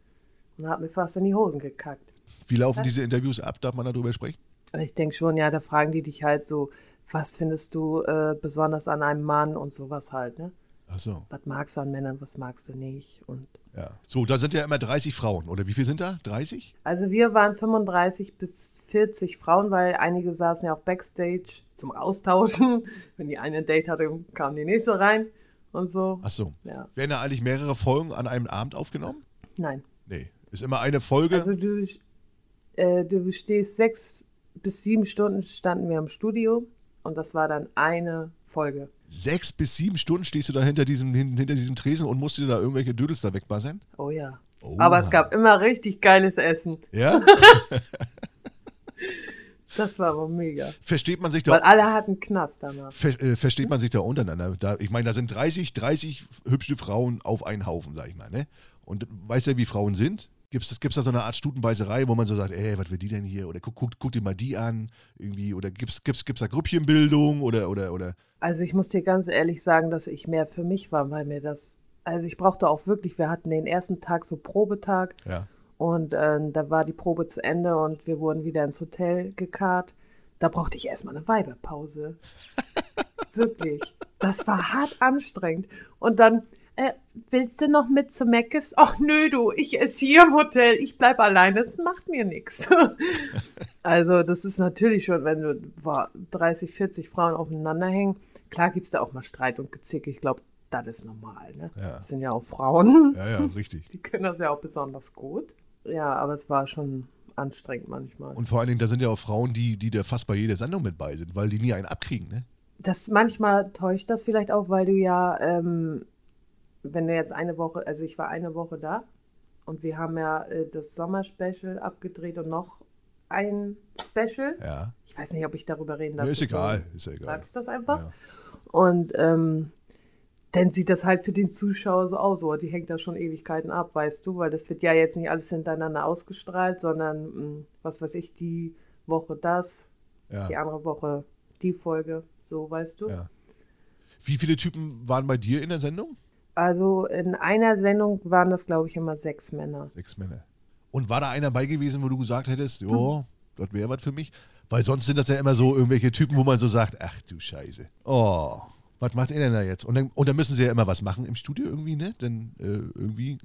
Und habe mir fast in die Hosen gekackt. Wie laufen diese Interviews ab? Darf man darüber sprechen? Und ich denke schon, ja, da fragen die dich halt so, was findest du äh, besonders an einem Mann und sowas halt, ne? Ach so, Was magst du an Männern, was magst du nicht? Und ja. So, da sind ja immer 30 Frauen, oder wie viel sind da? 30? Also wir waren 35 bis 40 Frauen, weil einige saßen ja auch Backstage zum Austauschen. Wenn die eine ein Date hatte, kam die nächste rein und so. Ach so. Ja, Werden da eigentlich mehrere Folgen an einem Abend aufgenommen? nein. Nee. Ist immer eine Folge? Also du, äh, du stehst sechs bis sieben Stunden standen wir im Studio und das war dann eine Folge. Sechs bis sieben Stunden stehst du da hinter diesem, hin- hinter diesem Tresen und musst dir da irgendwelche Dödels da wegbassern? Oh ja. Oh. Aber es gab immer richtig geiles Essen. Ja? Das war aber mega. Versteht man sich Weil da, alle hatten Knast danach. ver, äh, versteht man sich da untereinander? Da, ich meine, da sind 30, 30 hübsche Frauen auf einen Haufen, sag ich mal, ne? Und weißt du, wie Frauen sind? Gibt es gibt's da so eine Art Stutenbeißerei, wo man so sagt, ey, was will die denn hier? Oder guck, guck, guck dir mal die an, irgendwie, oder gibt's, gibt's, gibt's da Grüppchenbildung oder, oder, oder, Also ich muss dir ganz ehrlich sagen, dass ich mehr für mich war, weil mir das, also ich brauchte auch wirklich, wir hatten den ersten Tag so Probetag ja. und äh, da war die Probe zu Ende und wir wurden wieder ins Hotel gekarrt. Da brauchte ich erstmal eine Weiberpause. wirklich. Das war hart anstrengend. Und dann, äh, willst du noch mit zu Meckes? Ach nö, du, ich esse hier im Hotel, ich bleib allein, das macht mir nichts. Also das ist natürlich schon, wenn du boah, 30, 40 Frauen aufeinander hängen, klar gibt es da auch mal Streit und Gezicke. Ich glaube, das ist normal. Ne? Ja. Das sind ja auch Frauen, Ja, ja, richtig. die können das ja auch besonders gut. Ja, aber es war schon anstrengend manchmal. Und vor allen Dingen, da sind ja auch Frauen, die, die da fast bei jeder Sendung mit bei sind, weil die nie einen abkriegen, ne? Das manchmal täuscht das vielleicht auch, weil du ja, ähm, wenn du jetzt eine Woche, also ich war eine Woche da und wir haben ja äh, das Sommerspecial abgedreht und noch ein Special. Ja. Ich weiß nicht, ob ich darüber reden darf. ja ist egal, ist egal. Sag ich das einfach. Ja. Und ähm, dann sieht das halt für den Zuschauer so aus. Oh, die hängt da schon Ewigkeiten ab, weißt du, weil das wird ja jetzt nicht alles hintereinander ausgestrahlt, sondern mh, was weiß ich, die Woche das, die Ja. andere Woche die Folge, so weißt du. Ja. Wie viele Typen waren bei dir in der Sendung? Also in einer Sendung waren das, glaube ich, immer sechs Männer. Sechs Männer. Und war da einer bei gewesen, wo du gesagt hättest, Hm. jo, das wäre was für mich? Weil sonst sind das ja immer so irgendwelche Typen, wo man so sagt, ach du Scheiße. Oh, was macht er denn da jetzt? Und dann, und dann müssen sie ja immer was machen im Studio irgendwie, ne? Denn äh, irgendwie,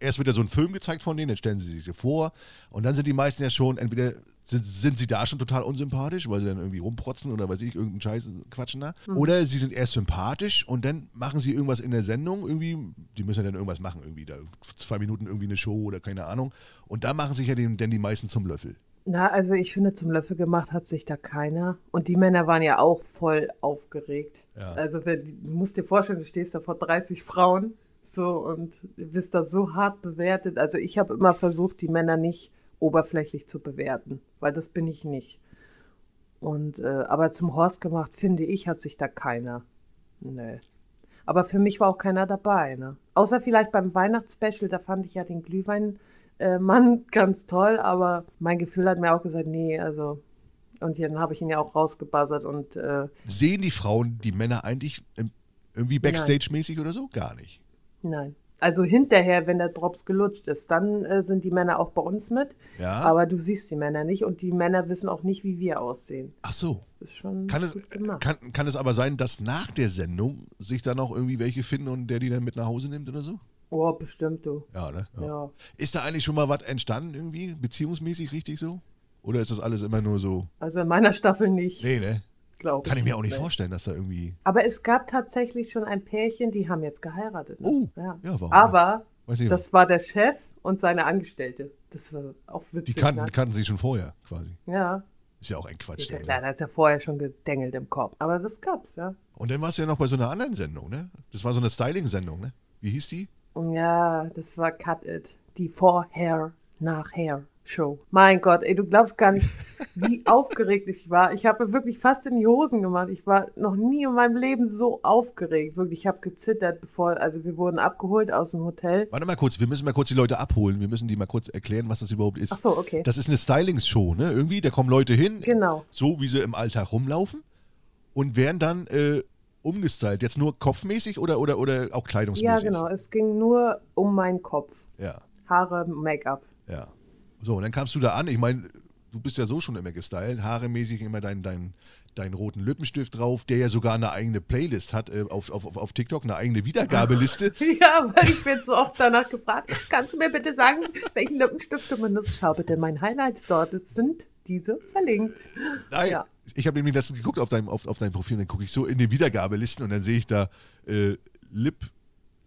erst wird ja so ein Film gezeigt von denen, dann stellen sie sich vor. Und dann sind die meisten ja schon, entweder sind, sind sie da schon total unsympathisch, weil sie dann irgendwie rumprotzen oder weiß ich, irgendeinen Scheiß quatschen da. Oder sie sind erst sympathisch und dann machen sie irgendwas in der Sendung irgendwie, die müssen ja dann irgendwas machen, irgendwie da zwei Minuten irgendwie eine Show oder keine Ahnung. Und da machen sich ja den, dann die meisten zum Löffel. Na, also ich finde, zum Löffel gemacht hat sich da keiner. Und die Männer waren ja auch voll aufgeregt. Ja. Also du musst dir vorstellen, du stehst da vor 30 Frauen, So, und du bist da so hart bewertet. Also ich habe immer versucht, die Männer nicht oberflächlich zu bewerten, weil das bin ich nicht. Und äh, aber zum Horst gemacht, finde ich, hat sich da keiner. Nee. Aber für mich war auch keiner dabei, ne? Außer vielleicht beim Weihnachtsspecial, da fand ich ja den Glühwein äh, ganz toll, aber mein Gefühl hat mir auch gesagt, nee, also. Und dann habe ich ihn ja auch rausgebuzzert und. Äh, Sehen die Frauen die Männer eigentlich irgendwie Backstage-mäßig oder so? Gar nicht. Nein. Also hinterher, wenn der Drops gelutscht ist, dann äh, sind die Männer auch bei uns mit. Ja. Aber du siehst die Männer nicht und die Männer wissen auch nicht, wie wir aussehen. Ach so. Das ist schon Kann es, kann, kann es aber sein, dass nach der Sendung sich da noch irgendwie welche finden und der die dann mit nach Hause nimmt oder so? oh, bestimmt du. Ja, ne? Ja. Ist da eigentlich schon mal was entstanden irgendwie, beziehungsmäßig richtig so? Oder ist das alles immer nur so? Also in meiner Staffel nicht, Nee, ne? Glaube ich. Kann ich mir auch nicht vorstellen, dass da irgendwie. Aber es gab tatsächlich schon ein Pärchen, die haben jetzt geheiratet. Ne? Oh, ja. ja, warum? Aber nicht, das war der Chef und seine Angestellte. Das war auch die witzig. kannten, ne? kannten sie schon vorher quasi. Ja, Ist ja auch ein Quatsch. ist ja klar, da ist ja vorher schon gedengelt im Kopf. Aber das gab's, ja. Und dann warst du ja noch bei so einer anderen Sendung, ne? Das war so eine Styling-Sendung, ne? Wie hieß die? Ja, das war Cut It. Die Vorher, Nachher Show. Mein Gott, ey, du glaubst gar nicht, wie aufgeregt ich war. Ich habe mir wirklich fast in die Hosen gemacht. Ich war noch nie in meinem Leben so aufgeregt. Wirklich, ich habe gezittert, bevor, also wir wurden abgeholt aus dem Hotel. Warte mal kurz, wir müssen mal kurz die Leute abholen. Wir müssen die mal kurz erklären, was das überhaupt ist. Ach so, okay. Das ist eine Stylings-Show, ne? Irgendwie, da kommen Leute hin, Genau. so wie sie im Alltag rumlaufen und werden dann äh, umgestylt. Jetzt nur kopfmäßig oder, oder, oder auch kleidungsmäßig? Ja, genau. Es ging nur um meinen Kopf. Ja, Haare, Make-up. ja. So, und dann kamst du da an. Ich meine, du bist ja so schon immer gestylt. Haaremäßig immer deinen dein, deinen roten Lippenstift drauf, der ja sogar eine eigene Playlist hat äh, auf, auf, auf- TikTok, eine eigene Wiedergabeliste. Ja, weil ich bin so oft danach gefragt. Kannst du mir bitte sagen, welchen Lippenstift du benutzt? Schau bitte meine Highlights dort. Es sind diese verlinkt. Nein, Ja. ich habe nämlich letztens geguckt auf deinem, auf, auf deinem Profil, dann gucke ich so in den Wiedergabelisten und dann sehe ich da äh, Lip,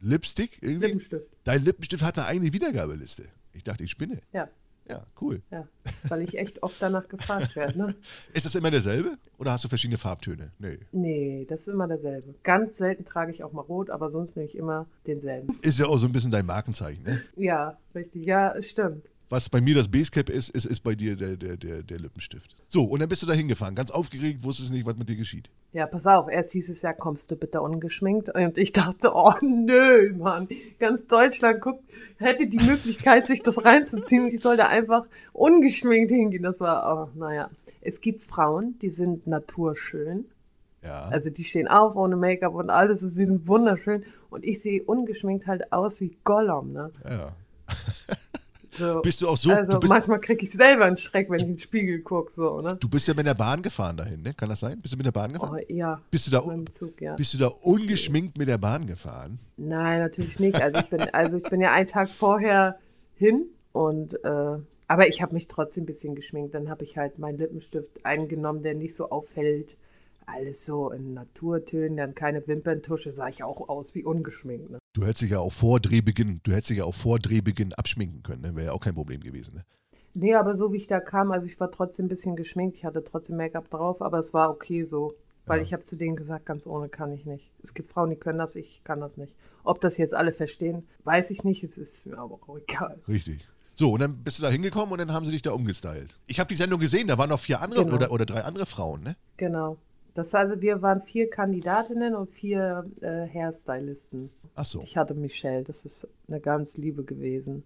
Lipstick irgendwie. Lippenstift. Dein Lippenstift hat eine eigene Wiedergabeliste. Ich dachte, ich spinne. Ja, Ja, cool. ja. Weil ich echt oft danach gefragt werde. Ne? Ist das immer derselbe oder hast du verschiedene Farbtöne? Nee. Nee, das ist immer derselbe. Ganz selten trage ich auch mal rot, aber sonst nehme ich immer denselben. Ist ja auch so ein bisschen dein Markenzeichen. Ne? Ja, richtig. Ja, stimmt. Was bei mir das Basecap ist, ist, ist bei dir der, der, der, der Lippenstift. So, und dann bist du da hingefahren, ganz aufgeregt, wusstest nicht, was mit dir geschieht. Ja, pass auf, erst hieß es ja, kommst du bitte ungeschminkt? Und ich dachte, oh nö, Mann, ganz Deutschland guckt, hätte die Möglichkeit, sich das reinzuziehen und ich sollte einfach ungeschminkt hingehen. Das war, oh, naja. Es gibt Frauen, die sind naturschön. Ja. Also die stehen auf ohne Make-up und alles, und sie sind wunderschön. Und ich sehe ungeschminkt halt aus wie Gollum, ne? ja. So. Bist du auch so, also manchmal kriege ich selber einen Schreck, wenn ich in den Spiegel gucke, so, ne? du bist ja mit der Bahn gefahren dahin, ne? Kann das sein? Bist du mit der Bahn gefahren? Oh, ja. Bist du da, Zug, ja. bist du da ungeschminkt mit der Bahn gefahren? Nein, natürlich nicht. Also ich bin, also ich bin ja einen Tag vorher hin und äh, aber ich habe mich trotzdem ein bisschen geschminkt. Dann habe ich halt meinen Lippenstift eingenommen, der nicht so auffällt. Alles so in Naturtönen, dann keine Wimperntusche, sah ich auch aus wie ungeschminkt. Ne? Du hättest dich ja auch vor Drehbeginn, du hättest dich ja auch vor Drehbeginn abschminken können, ne? Wäre ja auch kein Problem gewesen, ne? Nee, aber so wie ich da kam, also ich war trotzdem ein bisschen geschminkt, ich hatte trotzdem Make-up drauf, aber es war okay so. Weil Ja. ich habe zu denen gesagt, ganz ohne kann ich nicht. Es gibt Frauen, die können das, ich kann das nicht. Ob das jetzt alle verstehen, weiß ich nicht, es ist mir aber auch egal. Richtig. So, und dann bist du da hingekommen und dann haben sie dich da umgestylt. Ich habe die Sendung gesehen, da waren noch vier andere Genau. oder, oder drei andere Frauen, ne? Genau. Das war also, wir waren vier Kandidatinnen und vier äh, Hairstylisten. Ach so. Ich hatte Michelle, das ist eine ganz liebe gewesen.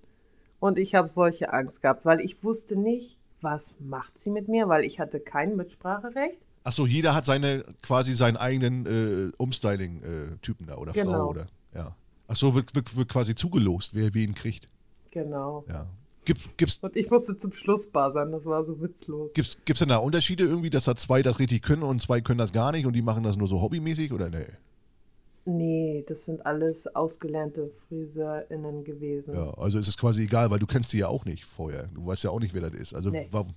Und ich habe solche Angst gehabt, weil ich wusste nicht, was macht sie mit mir, weil ich hatte kein Mitspracherecht. Ach so, jeder hat seine quasi seinen eigenen äh, Umstyling-Typen da oder Frau Genau. oder ja. Ach so, wird, wird, wird quasi zugelost, wer wen kriegt. Genau. Ja. Gibt, gibt's, Und ich musste zum Schluss bar sein, das war so witzlos. gibt's, gibt's denn da Unterschiede irgendwie, dass da zwei das richtig können und zwei können das gar nicht und die machen das nur so hobbymäßig oder nee? Nee, das sind alles ausgelernte FriseurInnen gewesen. Ja, also ist es quasi egal, weil du kennst die ja auch nicht vorher. Du weißt ja auch nicht, wer das ist. Also Nee. warum,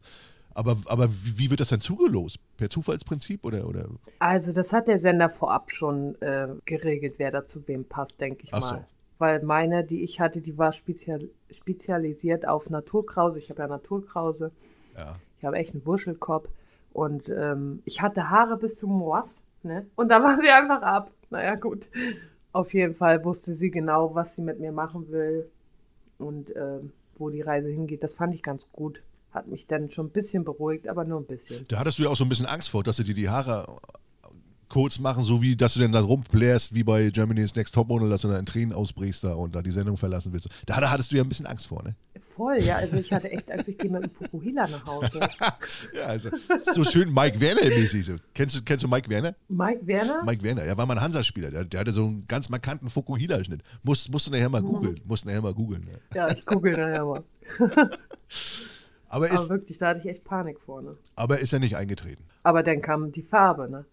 aber, aber wie wie wird das dann zugelost? Per Zufallsprinzip oder, oder? Also das hat der Sender vorab schon äh, geregelt, wer da zu wem passt, denke ich Ach mal. so. Weil meine, die ich hatte, die war spezial spezialisiert auf Naturkrause. Ich habe ja Naturkrause. Ja. Ich habe echt einen Wuschelkopf. Und ähm, ich hatte Haare bis zum Moors. Ne? Und da war sie einfach ab. Naja, gut. Auf jeden Fall wusste sie genau, was sie mit mir machen will und äh, wo die Reise hingeht. Das fand ich ganz gut. Hat mich dann schon ein bisschen beruhigt, aber nur ein bisschen. Da hattest du ja auch so ein bisschen Angst vor, dass sie dir die Haare kurz machen, so wie, dass du dann da rumplärst, wie bei Germany's Next Topmodel, dass du dann in Tränen ausbrichst da und da die Sendung verlassen willst. Da, da hattest du ja ein bisschen Angst vor, ne? Voll, ja. Also ich hatte echt Angst, ich gehe mit dem Fukuhila nach Hause. ja, also so schön Mike Werner-mäßig. So. Kennst, du, kennst du Mike Werner? Mike Werner? Mike Werner, er war mal ein Hansa-Spieler. Der, der, hatte so einen ganz markanten Fukuhila-Schnitt. Musst, musst du nachher mal googeln. Musst nachher mal googeln. Ne? Ja, ich google nachher mal. aber, ist, aber wirklich, da hatte ich echt Panik vor, ne? Aber ist er nicht eingetreten. Aber dann kam die Farbe, ne?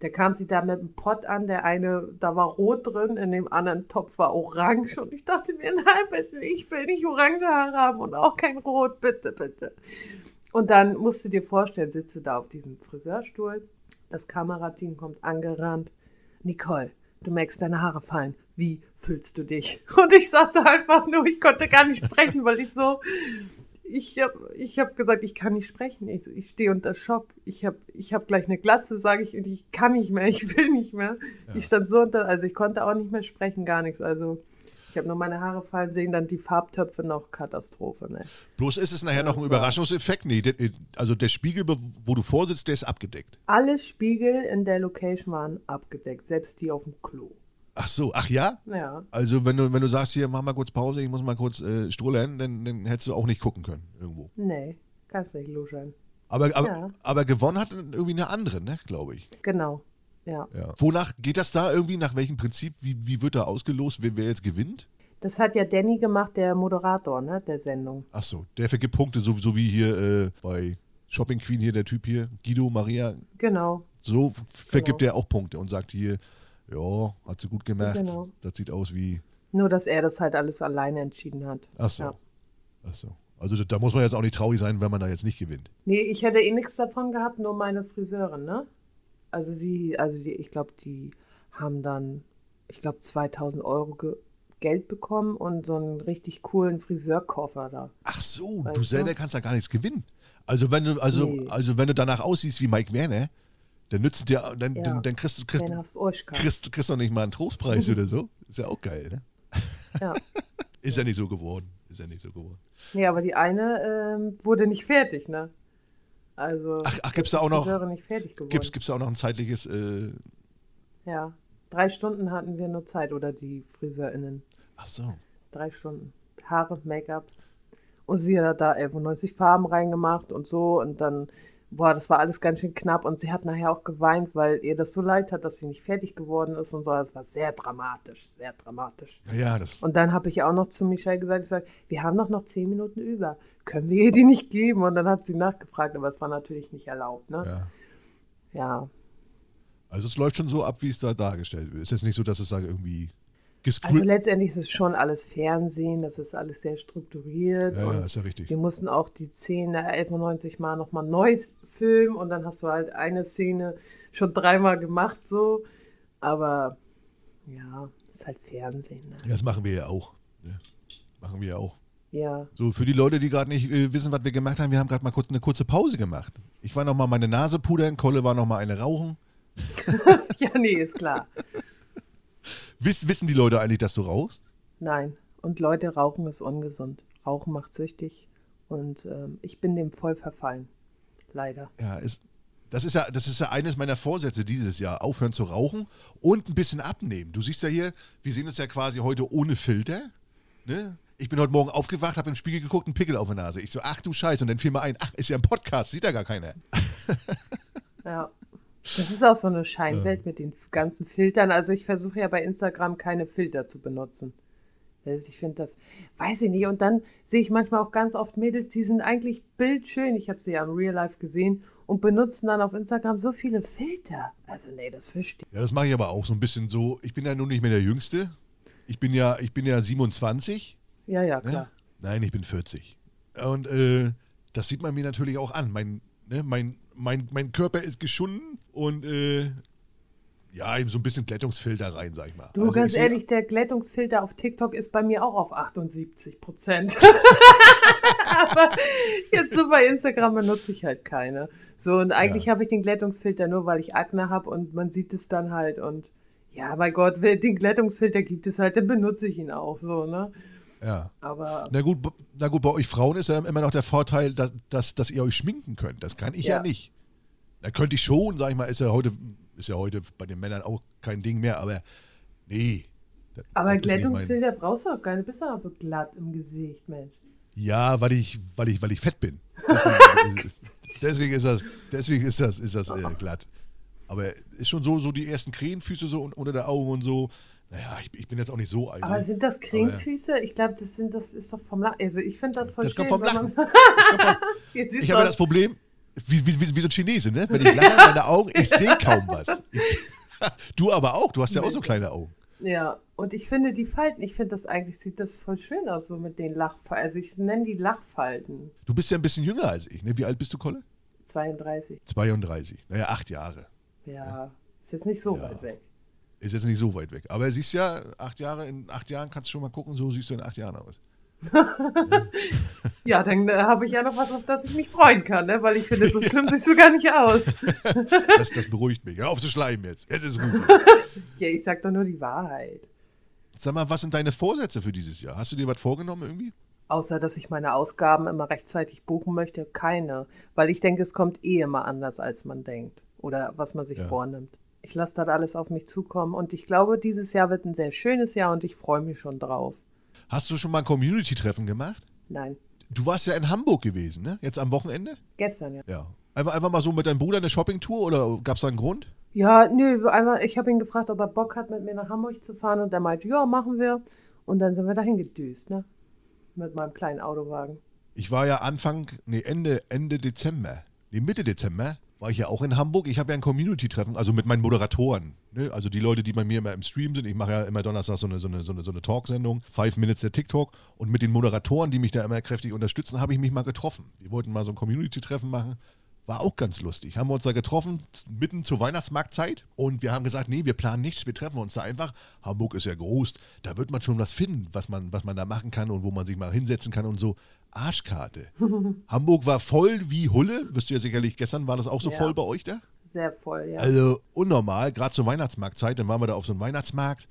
Der kam sie da mit einem Pott an, der eine, da war rot drin, in dem anderen Topf war orange. Und ich dachte mir, nein, bitte, ich will nicht orange Haare haben und auch kein Rot, bitte, bitte. Und dann musst du dir vorstellen, sitze da auf diesem Friseurstuhl, das Kamerateam kommt angerannt. Nicole, du merkst, deine Haare fallen. Wie fühlst du dich? Und ich saß da einfach nur, ich konnte gar nicht sprechen, weil ich so ich habe ich hab gesagt, ich kann nicht sprechen. Ich, ich stehe unter Schock. Ich habe ich hab gleich eine Glatze, sage ich, und ich kann nicht mehr, ich will nicht mehr. Ja. Ich stand so unter, also ich konnte auch nicht mehr sprechen, gar nichts. Also ich habe nur meine Haare fallen sehen, dann die Farbtöpfe noch Katastrophe. Ne? Bloß ist es nachher ja, noch ein Überraschungseffekt. Nee, also der Spiegel, wo du vorsitzt, der ist abgedeckt. Alle Spiegel in der Location waren abgedeckt, selbst die auf dem Klo. Ach so, ach ja? Ja. Also wenn du, wenn du sagst, hier, mach mal kurz Pause, ich muss mal kurz äh, strullern, dann, dann hättest du auch nicht gucken können irgendwo. Nee, kannst nicht luschern. Aber, aber, ja. aber gewonnen hat irgendwie eine andere, ne, glaube ich. Genau, ja. ja. Wonach geht das da irgendwie? Nach welchem Prinzip? Wie, wie wird da ausgelost, wer, wer jetzt gewinnt? Das hat ja Danny gemacht, der Moderator, ne, der Sendung. Ach so, der vergibt Punkte, so, so wie hier äh, bei Shopping Queen hier, der Typ hier, Guido, Maria. Genau. So vergibt genau. er auch Punkte und sagt hier, ja, hat sie gut gemacht. Genau. Das sieht aus wie. Nur, dass er das halt alles alleine entschieden hat. Ach so. Ja. Ach so. Also da muss man jetzt auch nicht traurig sein, wenn man da jetzt nicht gewinnt. Nee, ich hätte eh nichts davon gehabt, nur meine Friseurin, ne? Also sie, also die, ich glaube, die haben dann, ich glaube, 2000 Euro ge Geld bekommen und so einen richtig coolen Friseurkoffer da. Ach so, weißt du selber kannst da gar nichts gewinnen. Also wenn du, also, nee. also wenn du danach aussiehst wie Mike Werner, dann nützt dir, dann, ja. dann, dann kriegst du kriegst, kriegst, kriegst, doch nicht mal einen Trostpreis oder so. Ist ja auch geil, ne? Ja. Ist ja nicht so geworden. Ist ja nicht so geworden. Nee, aber die eine ähm, wurde nicht fertig, ne? Also. Ach, ach gibt's da auch noch. Nicht fertig geworden. Gibt's, gibt's da auch noch ein zeitliches. Äh, ja. Drei Stunden hatten wir nur Zeit oder die FriseurInnen. Ach so. Drei Stunden. Haare, Make-up. Und sie hat da 1190 Farben reingemacht und so und dann boah, das war alles ganz schön knapp und sie hat nachher auch geweint, weil ihr das so leid hat, dass sie nicht fertig geworden ist und so. Das war sehr dramatisch, sehr dramatisch. Ja, das. Und dann habe ich auch noch zu Michelle gesagt, ich sage, wir haben doch noch zehn Minuten über. Können wir ihr die nicht geben? Und dann hat sie nachgefragt, aber es war natürlich nicht erlaubt, ne? Ja. Ja. Also es läuft schon so ab, wie es da dargestellt wird. Es ist jetzt nicht so, dass es da irgendwie also letztendlich ist es schon alles Fernsehen, das ist alles sehr strukturiert. Ja, ja ist ja richtig. Wir mussten auch die Szene 1190 Mal nochmal neu filmen und dann hast du halt eine Szene schon dreimal gemacht so. Aber ja, ist halt Fernsehen. Ne? Ja, das machen wir ja auch. Ne? Machen wir ja auch. Ja. So, für die Leute, die gerade nicht äh, wissen, was wir gemacht haben, wir haben gerade mal kurz eine kurze Pause gemacht. Ich war nochmal meine Nase pudern, Kolle war nochmal eine rauchen. ja, nee, ist klar. Wiss, wissen die Leute eigentlich, dass du rauchst? Nein. Und Leute, Rauchen ist ungesund. Rauchen macht süchtig. Und ähm, ich bin dem voll verfallen. Leider. Ja, ist, das, ist ja, das ist ja eines meiner Vorsätze dieses Jahr. Aufhören zu rauchen und ein bisschen abnehmen. Du siehst ja hier, wir sehen uns ja quasi heute ohne Filter. Ne? Ich bin heute Morgen aufgewacht, habe im Spiegel geguckt, einen Pickel auf der Nase. Ich so, ach du Scheiße. Und dann fiel mir ein, ach, ist ja ein Podcast, sieht ja gar keiner. Ja. Das ist auch so eine Scheinwelt mit den ganzen Filtern. Also ich versuche ja bei Instagram keine Filter zu benutzen. Also ich finde das, weiß ich nicht. Und dann sehe ich manchmal auch ganz oft Mädels, die sind eigentlich bildschön. Ich habe sie ja im Real Life gesehen und benutzen dann auf Instagram so viele Filter. Also nee, das verstehe ich. Ja, das mache ich aber auch so ein bisschen so. Ich bin ja nun nicht mehr der Jüngste. Ich bin ja, ich bin ja 27. Ja, ja, ne? klar. Ne? Nein, ich bin 40. Und äh, das sieht man mir natürlich auch an. Mein, ne, mein, mein, mein Körper ist geschunden und äh, ja, eben so ein bisschen Glättungsfilter rein, sag ich mal. Du, also ganz ehrlich, der Glättungsfilter auf TikTok ist bei mir auch auf 78 Prozent. Aber jetzt so bei Instagram benutze ich halt keine. So, und eigentlich ja. habe ich den Glättungsfilter nur, weil ich Akne habe und man sieht es dann halt und Ja, mein Gott, den Glättungsfilter gibt es halt, dann benutze ich ihn auch so, ne? Ja. Aber Na gut, na gut, bei euch Frauen ist ja immer noch der Vorteil, dass, dass, dass ihr euch schminken könnt. Das kann ich ja, Ja. nicht. Da könnte ich schon, sag ich mal, ist ja heute, ist ja heute bei den Männern auch kein Ding mehr, aber nee. Das- Aber das Glättungsfilter brauchst du doch gar nicht. Bist doch aber glatt im Gesicht, Mensch. Ja, weil ich, weil ich, weil ich fett bin. Deswegen, ist- deswegen ist das, deswegen ist das, ist das äh, glatt. Aber ist schon so, so die ersten Krähenfüße so un- unter der Augen und so. Naja, ich, ich bin jetzt auch nicht so alt. Aber sind das Krähenfüße? Ich glaube, das sind, das ist doch vom Lachen. Also ich finde das voll Das schön. kommt vom Lachen. Ich habe das Problem, wie, wie, wie, wie so ein Chinese, ne? Wenn ich lache, meine Augen, ich sehe kaum was. Ich, du aber auch, du hast ja auch so kleine Augen. Ja, und ich finde die Falten, ich finde das eigentlich, sieht das voll schön aus, so mit den Lachfalten. Also ich nenne die Lachfalten. Du bist ja ein bisschen jünger als ich, ne? Wie alt bist du, Kolle? 32. 32. Naja, acht Jahre. Ja, ist jetzt nicht so Ja. weit weg. Ist jetzt nicht so weit weg. Aber siehst ja, acht Jahre, in acht Jahren kannst du schon mal gucken, so siehst du in acht Jahren aus. Ja, dann äh, habe ich ja noch was, auf das ich mich freuen kann, ne? weil ich finde, so schlimm siehst du gar nicht aus. Das, das beruhigt mich. Hör auf zu schleimen jetzt. Jetzt ist gut. Ja, ich sag doch nur die Wahrheit. Sag mal, was sind deine Vorsätze für dieses Jahr? Hast du dir was vorgenommen irgendwie? Außer, dass ich meine Ausgaben immer rechtzeitig buchen möchte, keine. Weil ich denke, es kommt eh immer anders, als man denkt. Oder was man sich Ja. vornimmt. Ich lasse das alles auf mich zukommen und ich glaube, dieses Jahr wird ein sehr schönes Jahr und ich freue mich schon drauf. Hast du schon mal ein Community-Treffen gemacht? Nein, Du warst ja in Hamburg gewesen, ne? Jetzt am Wochenende? gestern ja. Ja. Einfach, einfach mal so mit deinem Bruder eine Shoppingtour oder gab es da einen Grund? Ja, nö, einmal, ich habe ihn gefragt, ob er Bock hat, mit mir nach Hamburg zu fahren und er meinte, ja, machen wir. Und dann sind wir dahin gedüst, ne? Mit meinem kleinen Autowagen. Ich war ja Anfang, nee, Ende, Ende Dezember, nee, Mitte Dezember, war ich ja auch in Hamburg. Ich habe ja ein Community-Treffen, also mit meinen Moderatoren. Ne? Also die Leute, die bei mir immer im Stream sind. Ich mache ja immer Donnerstag so eine, so eine, so eine, so eine Talksendung, Five Minutes der TikTok. Und mit den Moderatoren, die mich da immer kräftig unterstützen, habe ich mich mal getroffen. Wir wollten mal so ein Community-Treffen machen. War auch ganz lustig. Haben wir uns da getroffen, mitten zur Weihnachtsmarktzeit. Und wir haben gesagt, nee, wir planen nichts, wir treffen uns da einfach. Hamburg ist ja groß, da wird man schon was finden, was man, was man da machen kann und wo man sich mal hinsetzen kann und so. Arschkarte. Hamburg war voll wie Hulle. Wirst du ja sicherlich, gestern war das auch so Ja. voll bei euch da? Sehr voll, ja. Also unnormal, gerade zur Weihnachtsmarktzeit, dann waren wir da auf so einem Weihnachtsmarkt.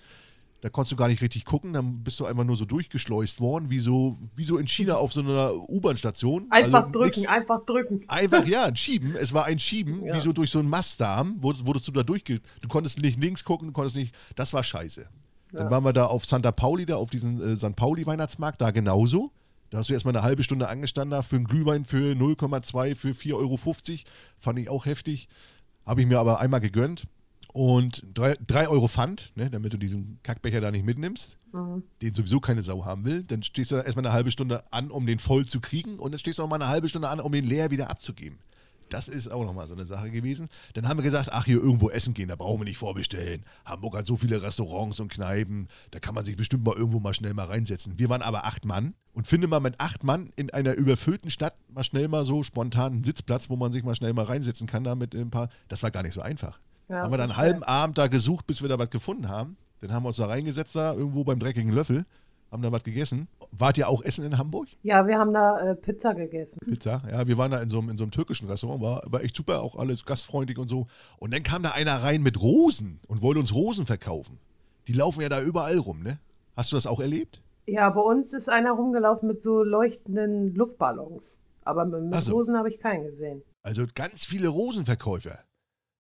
Da konntest du gar nicht richtig gucken, dann bist du einfach nur so durchgeschleust worden, wie so, wie so in China auf so einer U-Bahn-Station. einfach Also drücken, nix- einfach drücken. Einfach, ja, ein Schieben. Es war ein Schieben, Ja. wie so durch so einen Mastdarm, wurdest du da durchge... Du konntest nicht links gucken, du konntest nicht... Das war scheiße. Dann Ja. waren wir da auf Santa Pauli, da auf diesem äh, St. Pauli-Weihnachtsmarkt, da genauso. Da hast du erstmal eine halbe Stunde angestanden da für einen Glühwein für 0,2 für 4,50 Euro. Fand ich auch heftig. Habe ich mir aber einmal gegönnt. Und 3 Euro Pfand, ne, damit du diesen Kackbecher da nicht mitnimmst, den sowieso keine Sau haben will. Dann stehst du da erstmal eine halbe Stunde an, um den voll zu kriegen. Und dann stehst du noch mal eine halbe Stunde an, um den leer wieder abzugeben. Das ist auch nochmal so eine Sache gewesen. Dann haben wir gesagt, ach, hier irgendwo essen gehen, da brauchen wir nicht vorbestellen. Hamburg hat so viele Restaurants und Kneipen, da kann man sich bestimmt mal irgendwo mal schnell mal reinsetzen. Wir waren aber acht Mann und finde mal mit acht Mann in einer überfüllten Stadt mal schnell mal so spontan einen Sitzplatz, wo man sich mal schnell mal reinsetzen kann, da mit ein paar. Das war gar nicht so einfach. Ja, haben wir dann einen halben Abend da gesucht, bis wir da was gefunden haben. Dann haben wir uns da reingesetzt, da irgendwo beim dreckigen Löffel, haben da was gegessen. Wart ihr auch essen in Hamburg? Ja, wir haben da äh, Pizza gegessen. Pizza. Ja, wir waren da in so einem, in so einem türkischen Restaurant, war, war echt super, auch alles gastfreundlich und so. Und dann kam da einer rein mit Rosen und wollte uns Rosen verkaufen. Die laufen ja da überall rum, ne? Hast du das auch erlebt? Ja, bei uns ist einer rumgelaufen mit so leuchtenden Luftballons. Aber mit, mit so. Rosen habe ich keinen gesehen. Also ganz viele Rosenverkäufer.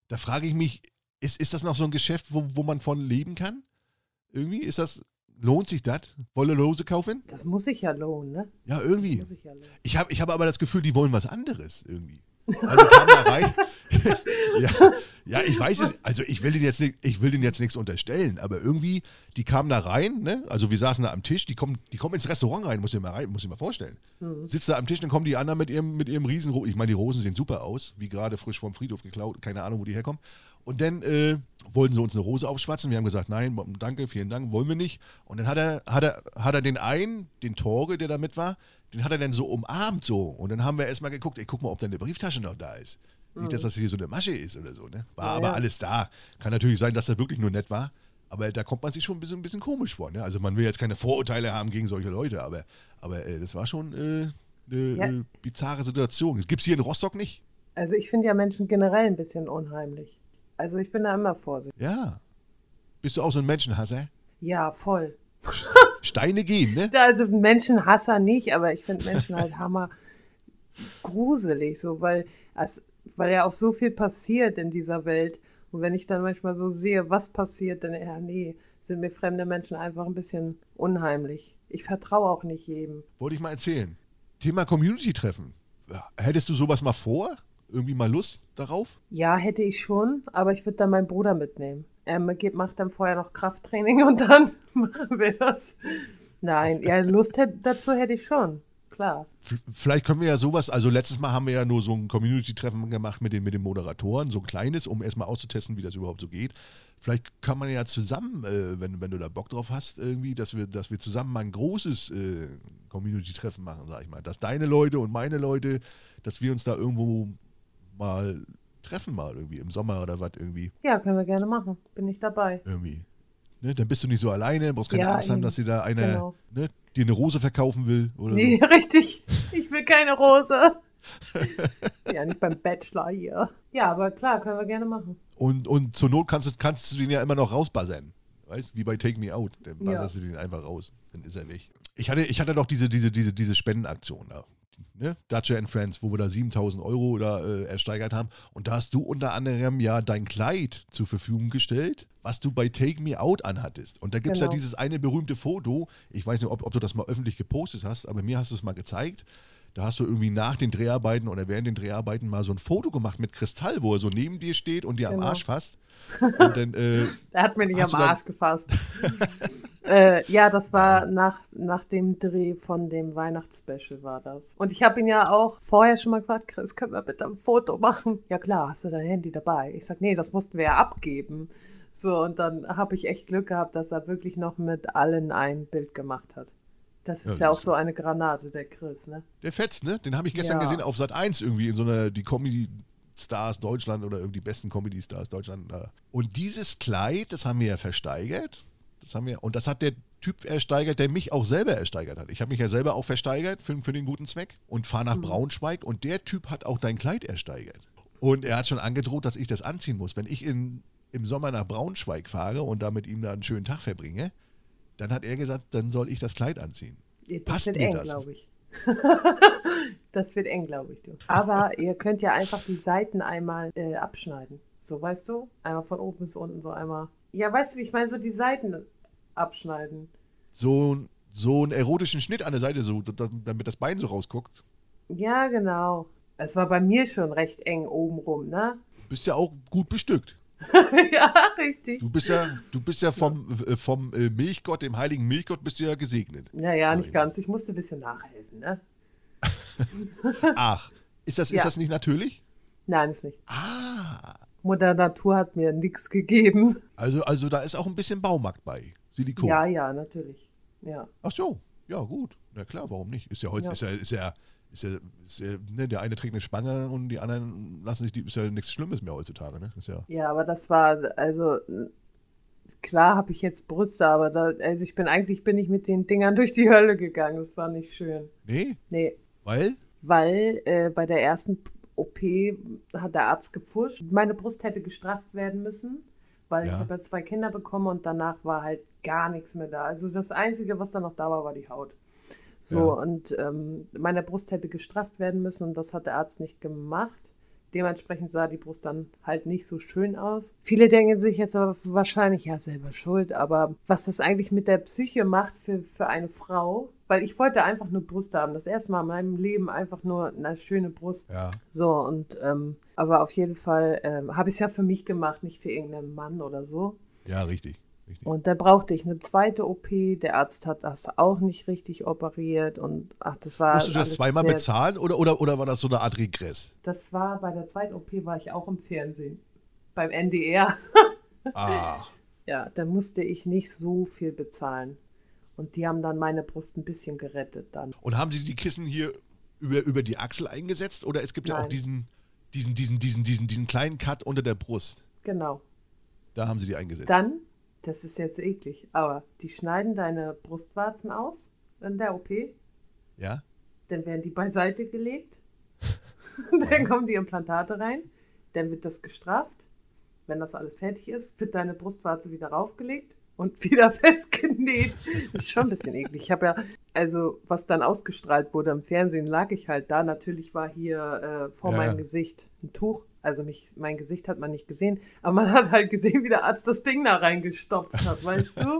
Da frage ich mich, ist, ist das noch so ein Geschäft, wo, wo man von leben kann? Irgendwie ist das, lohnt sich das? Wolle Rose kaufen? Das muss sich ja lohnen, ne? Ja, Das irgendwie. muss sich ja lohnen. Ich habe ich hab aber das Gefühl, die wollen was anderes irgendwie. Also kam da rein. ja, ja, ich weiß es. Also ich will denen jetzt nicht, ich will denen jetzt nichts unterstellen, aber irgendwie, die kamen da rein, ne? Also wir saßen da am Tisch, die kommen, die kommen ins Restaurant rein, muss ich mal rein, muss ich mal vorstellen. Sitzt da am Tisch, dann kommen die anderen mit ihrem, mit ihrem riesen, ich meine, die Rosen sehen super aus, wie gerade frisch vom Friedhof geklaut, keine Ahnung, wo die herkommen. Und dann äh, wollten sie uns eine Rose aufschwatzen. Wir haben gesagt, nein, danke, vielen Dank, wollen wir nicht. Und dann hat er, hat er, hat er den einen, den Torge, der da mit war, den hat er dann so umarmt so. Und dann haben wir erstmal geguckt, ey, guck mal, ob deine Brieftasche noch da ist. Nicht, dass das hier so eine Masche ist oder so, ne? War Ja, aber ja. alles da. Kann natürlich sein, dass das wirklich nur nett war. Aber da kommt man sich schon ein bisschen, ein bisschen komisch vor, ne? Also man will jetzt keine Vorurteile haben gegen solche Leute, aber, aber äh, das war schon äh, eine Ja. äh, bizarre Situation. Das gibt es hier in Rostock nicht. Also ich finde ja Menschen generell ein bisschen unheimlich. Also ich bin da immer vorsichtig. Ja. Bist du auch so ein Menschenhasser? Ja, voll. Steine gehen, ne? Also Menschenhasser nicht, aber ich finde Menschen halt hammer gruselig, so, weil, es, weil ja auch so viel passiert in dieser Welt. Und wenn ich dann manchmal so sehe, was passiert, dann, ja, nee, sind mir fremde Menschen einfach ein bisschen unheimlich. Ich vertraue auch nicht jedem. Wollte ich mal erzählen. Thema Community-Treffen. Hättest du sowas mal vor? Irgendwie mal Lust darauf? Ja, hätte ich schon, aber ich würde dann meinen Bruder mitnehmen. Er macht dann vorher noch Krafttraining und dann machen wir das. Nein, ja, Lust dazu hätte ich schon klar. Vielleicht können wir ja sowas, also letztes Mal haben wir ja nur so ein Community-Treffen gemacht mit den, mit den Moderatoren, so ein kleines, um erstmal auszutesten, wie das überhaupt so geht. Vielleicht kann man ja zusammen, äh, wenn, wenn du da Bock drauf hast, irgendwie, dass wir, dass wir zusammen mal ein großes äh, Community-Treffen machen, sag ich mal. Dass deine Leute und meine Leute, dass wir uns da irgendwo mal treffen, mal irgendwie im Sommer oder was irgendwie. Ja, können wir gerne machen. Bin ich dabei. Irgendwie. Ne, dann bist du nicht so alleine, brauchst keine ja, Angst haben, dass dir da einer genau. ne, dir eine Rose verkaufen will. Oder nee, so. richtig. Ich will keine Rose. ja, nicht beim Bachelor hier. Ja, aber klar, können wir gerne machen. Und, und zur Not kannst du, kannst du den ja immer noch rausbuzzern. Weißt wie bei Take Me Out. Dann buzzerst ja. du den einfach raus. Dann ist er weg. Ich hatte, ich hatte doch diese, diese, diese, diese Spendenaktion da ne, Dutcher and Friends, wo wir da 7000 Euro da, äh, ersteigert haben. Und da hast du unter anderem ja dein Kleid zur Verfügung gestellt, was du bei Take Me Out anhattest. Und da gibt es genau. ja dieses eine berühmte Foto. Ich weiß nicht, ob, ob du das mal öffentlich gepostet hast, aber mir hast du es mal gezeigt. Da hast du irgendwie nach den Dreharbeiten oder während den Dreharbeiten mal so ein Foto gemacht mit Kristall, wo er so neben dir steht und dir genau. am Arsch fasst. Und dann, äh, Der hat mir nicht am Arsch gefasst. äh, ja, das war nach, nach dem Dreh von dem Weihnachtsspecial war das. Und ich habe ihn ja auch vorher schon mal gefragt, Chris, können wir bitte ein Foto machen? Ja klar, hast du dein Handy dabei? Ich sag, nee, das mussten wir ja abgeben. So, und dann habe ich echt Glück gehabt, dass er wirklich noch mit allen ein Bild gemacht hat. Das ist ja, ja auch so eine Granate, der Chris, ne? Der fetzt, ne? Den habe ich gestern ja. gesehen auf Sat 1 irgendwie in so einer, die Comedy Stars Deutschland oder irgendwie die besten Comedy Stars Deutschland. Und dieses Kleid, das haben wir ja versteigert. Das haben wir, und das hat der Typ ersteigert, der mich auch selber ersteigert hat. Ich habe mich ja selber auch versteigert für, für den guten Zweck und fahre nach mhm. Braunschweig und der Typ hat auch dein Kleid ersteigert. Und er hat schon angedroht, dass ich das anziehen muss. Wenn ich in, im Sommer nach Braunschweig fahre und da mit ihm da einen schönen Tag verbringe, dann hat er gesagt, dann soll ich das Kleid anziehen. Das Passt mir eng, glaube ich. das wird eng, glaube ich. Du. Aber ihr könnt ja einfach die Seiten einmal äh, abschneiden. So, weißt du? Einmal von oben bis unten, so einmal. Ja, weißt du, ich meine? So die Seiten abschneiden. So, so einen erotischen Schnitt an der Seite, so, damit das Bein so rausguckt. Ja, genau. Es war bei mir schon recht eng obenrum, ne? Bist ja auch gut bestückt. ja, richtig. Du bist ja, du bist ja vom, äh, vom äh, Milchgott, dem heiligen Milchgott, bist du ja gesegnet. Naja, nicht ganz. Ich musste ein bisschen nachhelfen, ne? Ach, ist das, ja. ist das nicht natürlich? Nein, ist nicht. Ah. Mutter Natur hat mir nichts gegeben. Also, also da ist auch ein bisschen Baumarkt bei. Silikon. Ja, ja, natürlich. Ja. Ach so, ja, gut. Na klar, warum nicht? Ist ja heute, ja. ist ja, ist ja ist ja, ist ja ne, der eine trägt eine Spange und die anderen lassen sich die, ist ja nichts Schlimmes mehr heutzutage, ne? Ist ja, ja, aber das war, also klar habe ich jetzt Brüste, aber da, also ich bin eigentlich bin ich mit den Dingern durch die Hölle gegangen. Das war nicht schön. Nee? Nee. Weil? Weil äh, bei der ersten OP hat der Arzt gepfuscht. Meine Brust hätte gestrafft werden müssen, weil ja. ich habe ja zwei Kinder bekommen und danach war halt gar nichts mehr da. Also das Einzige, was da noch da war, war die Haut. So, ja. und ähm, meine Brust hätte gestrafft werden müssen und das hat der Arzt nicht gemacht. Dementsprechend sah die Brust dann halt nicht so schön aus. Viele denken sich jetzt aber wahrscheinlich, ja, selber schuld, aber was das eigentlich mit der Psyche macht für, für eine Frau, weil ich wollte einfach nur Brust haben. Das erste Mal in meinem Leben einfach nur eine schöne Brust. Ja. So, und, ähm, aber auf jeden Fall ähm, habe ich es ja für mich gemacht, nicht für irgendeinen Mann oder so. Ja, richtig. Richtig. Und da brauchte ich eine zweite OP. Der Arzt hat das auch nicht richtig operiert. Und ach, das war. Musst du das zweimal bezahlen oder, oder, oder war das so eine Art Regress? Das war bei der zweiten OP war ich auch im Fernsehen. Beim NDR. Ach. Ja, da musste ich nicht so viel bezahlen. Und die haben dann meine Brust ein bisschen gerettet dann. Und haben sie die Kissen hier über, über die Achsel eingesetzt? Oder es gibt Nein. ja auch diesen, diesen, diesen, diesen, diesen, diesen kleinen Cut unter der Brust. Genau. Da haben sie die eingesetzt. Dann das ist jetzt eklig, aber die schneiden deine Brustwarzen aus in der OP. Ja. Dann werden die beiseite gelegt. dann kommen die Implantate rein. Dann wird das gestraft. wenn das alles fertig ist, wird deine Brustwarze wieder raufgelegt und wieder festgenäht. Das ist schon ein bisschen eklig. Ich habe ja, also was dann ausgestrahlt wurde im Fernsehen, lag ich halt da. Natürlich war hier äh, vor Ja, meinem. Gesicht ein Tuch. Also mich, mein Gesicht hat man nicht gesehen, aber man hat halt gesehen, wie der Arzt das Ding da reingestopft hat, weißt du?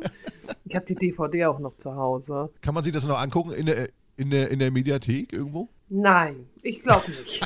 Ich habe die DVD auch noch zu Hause. Kann man sich das noch angucken in der, in der, in der Mediathek irgendwo? Nein, ich glaube nicht.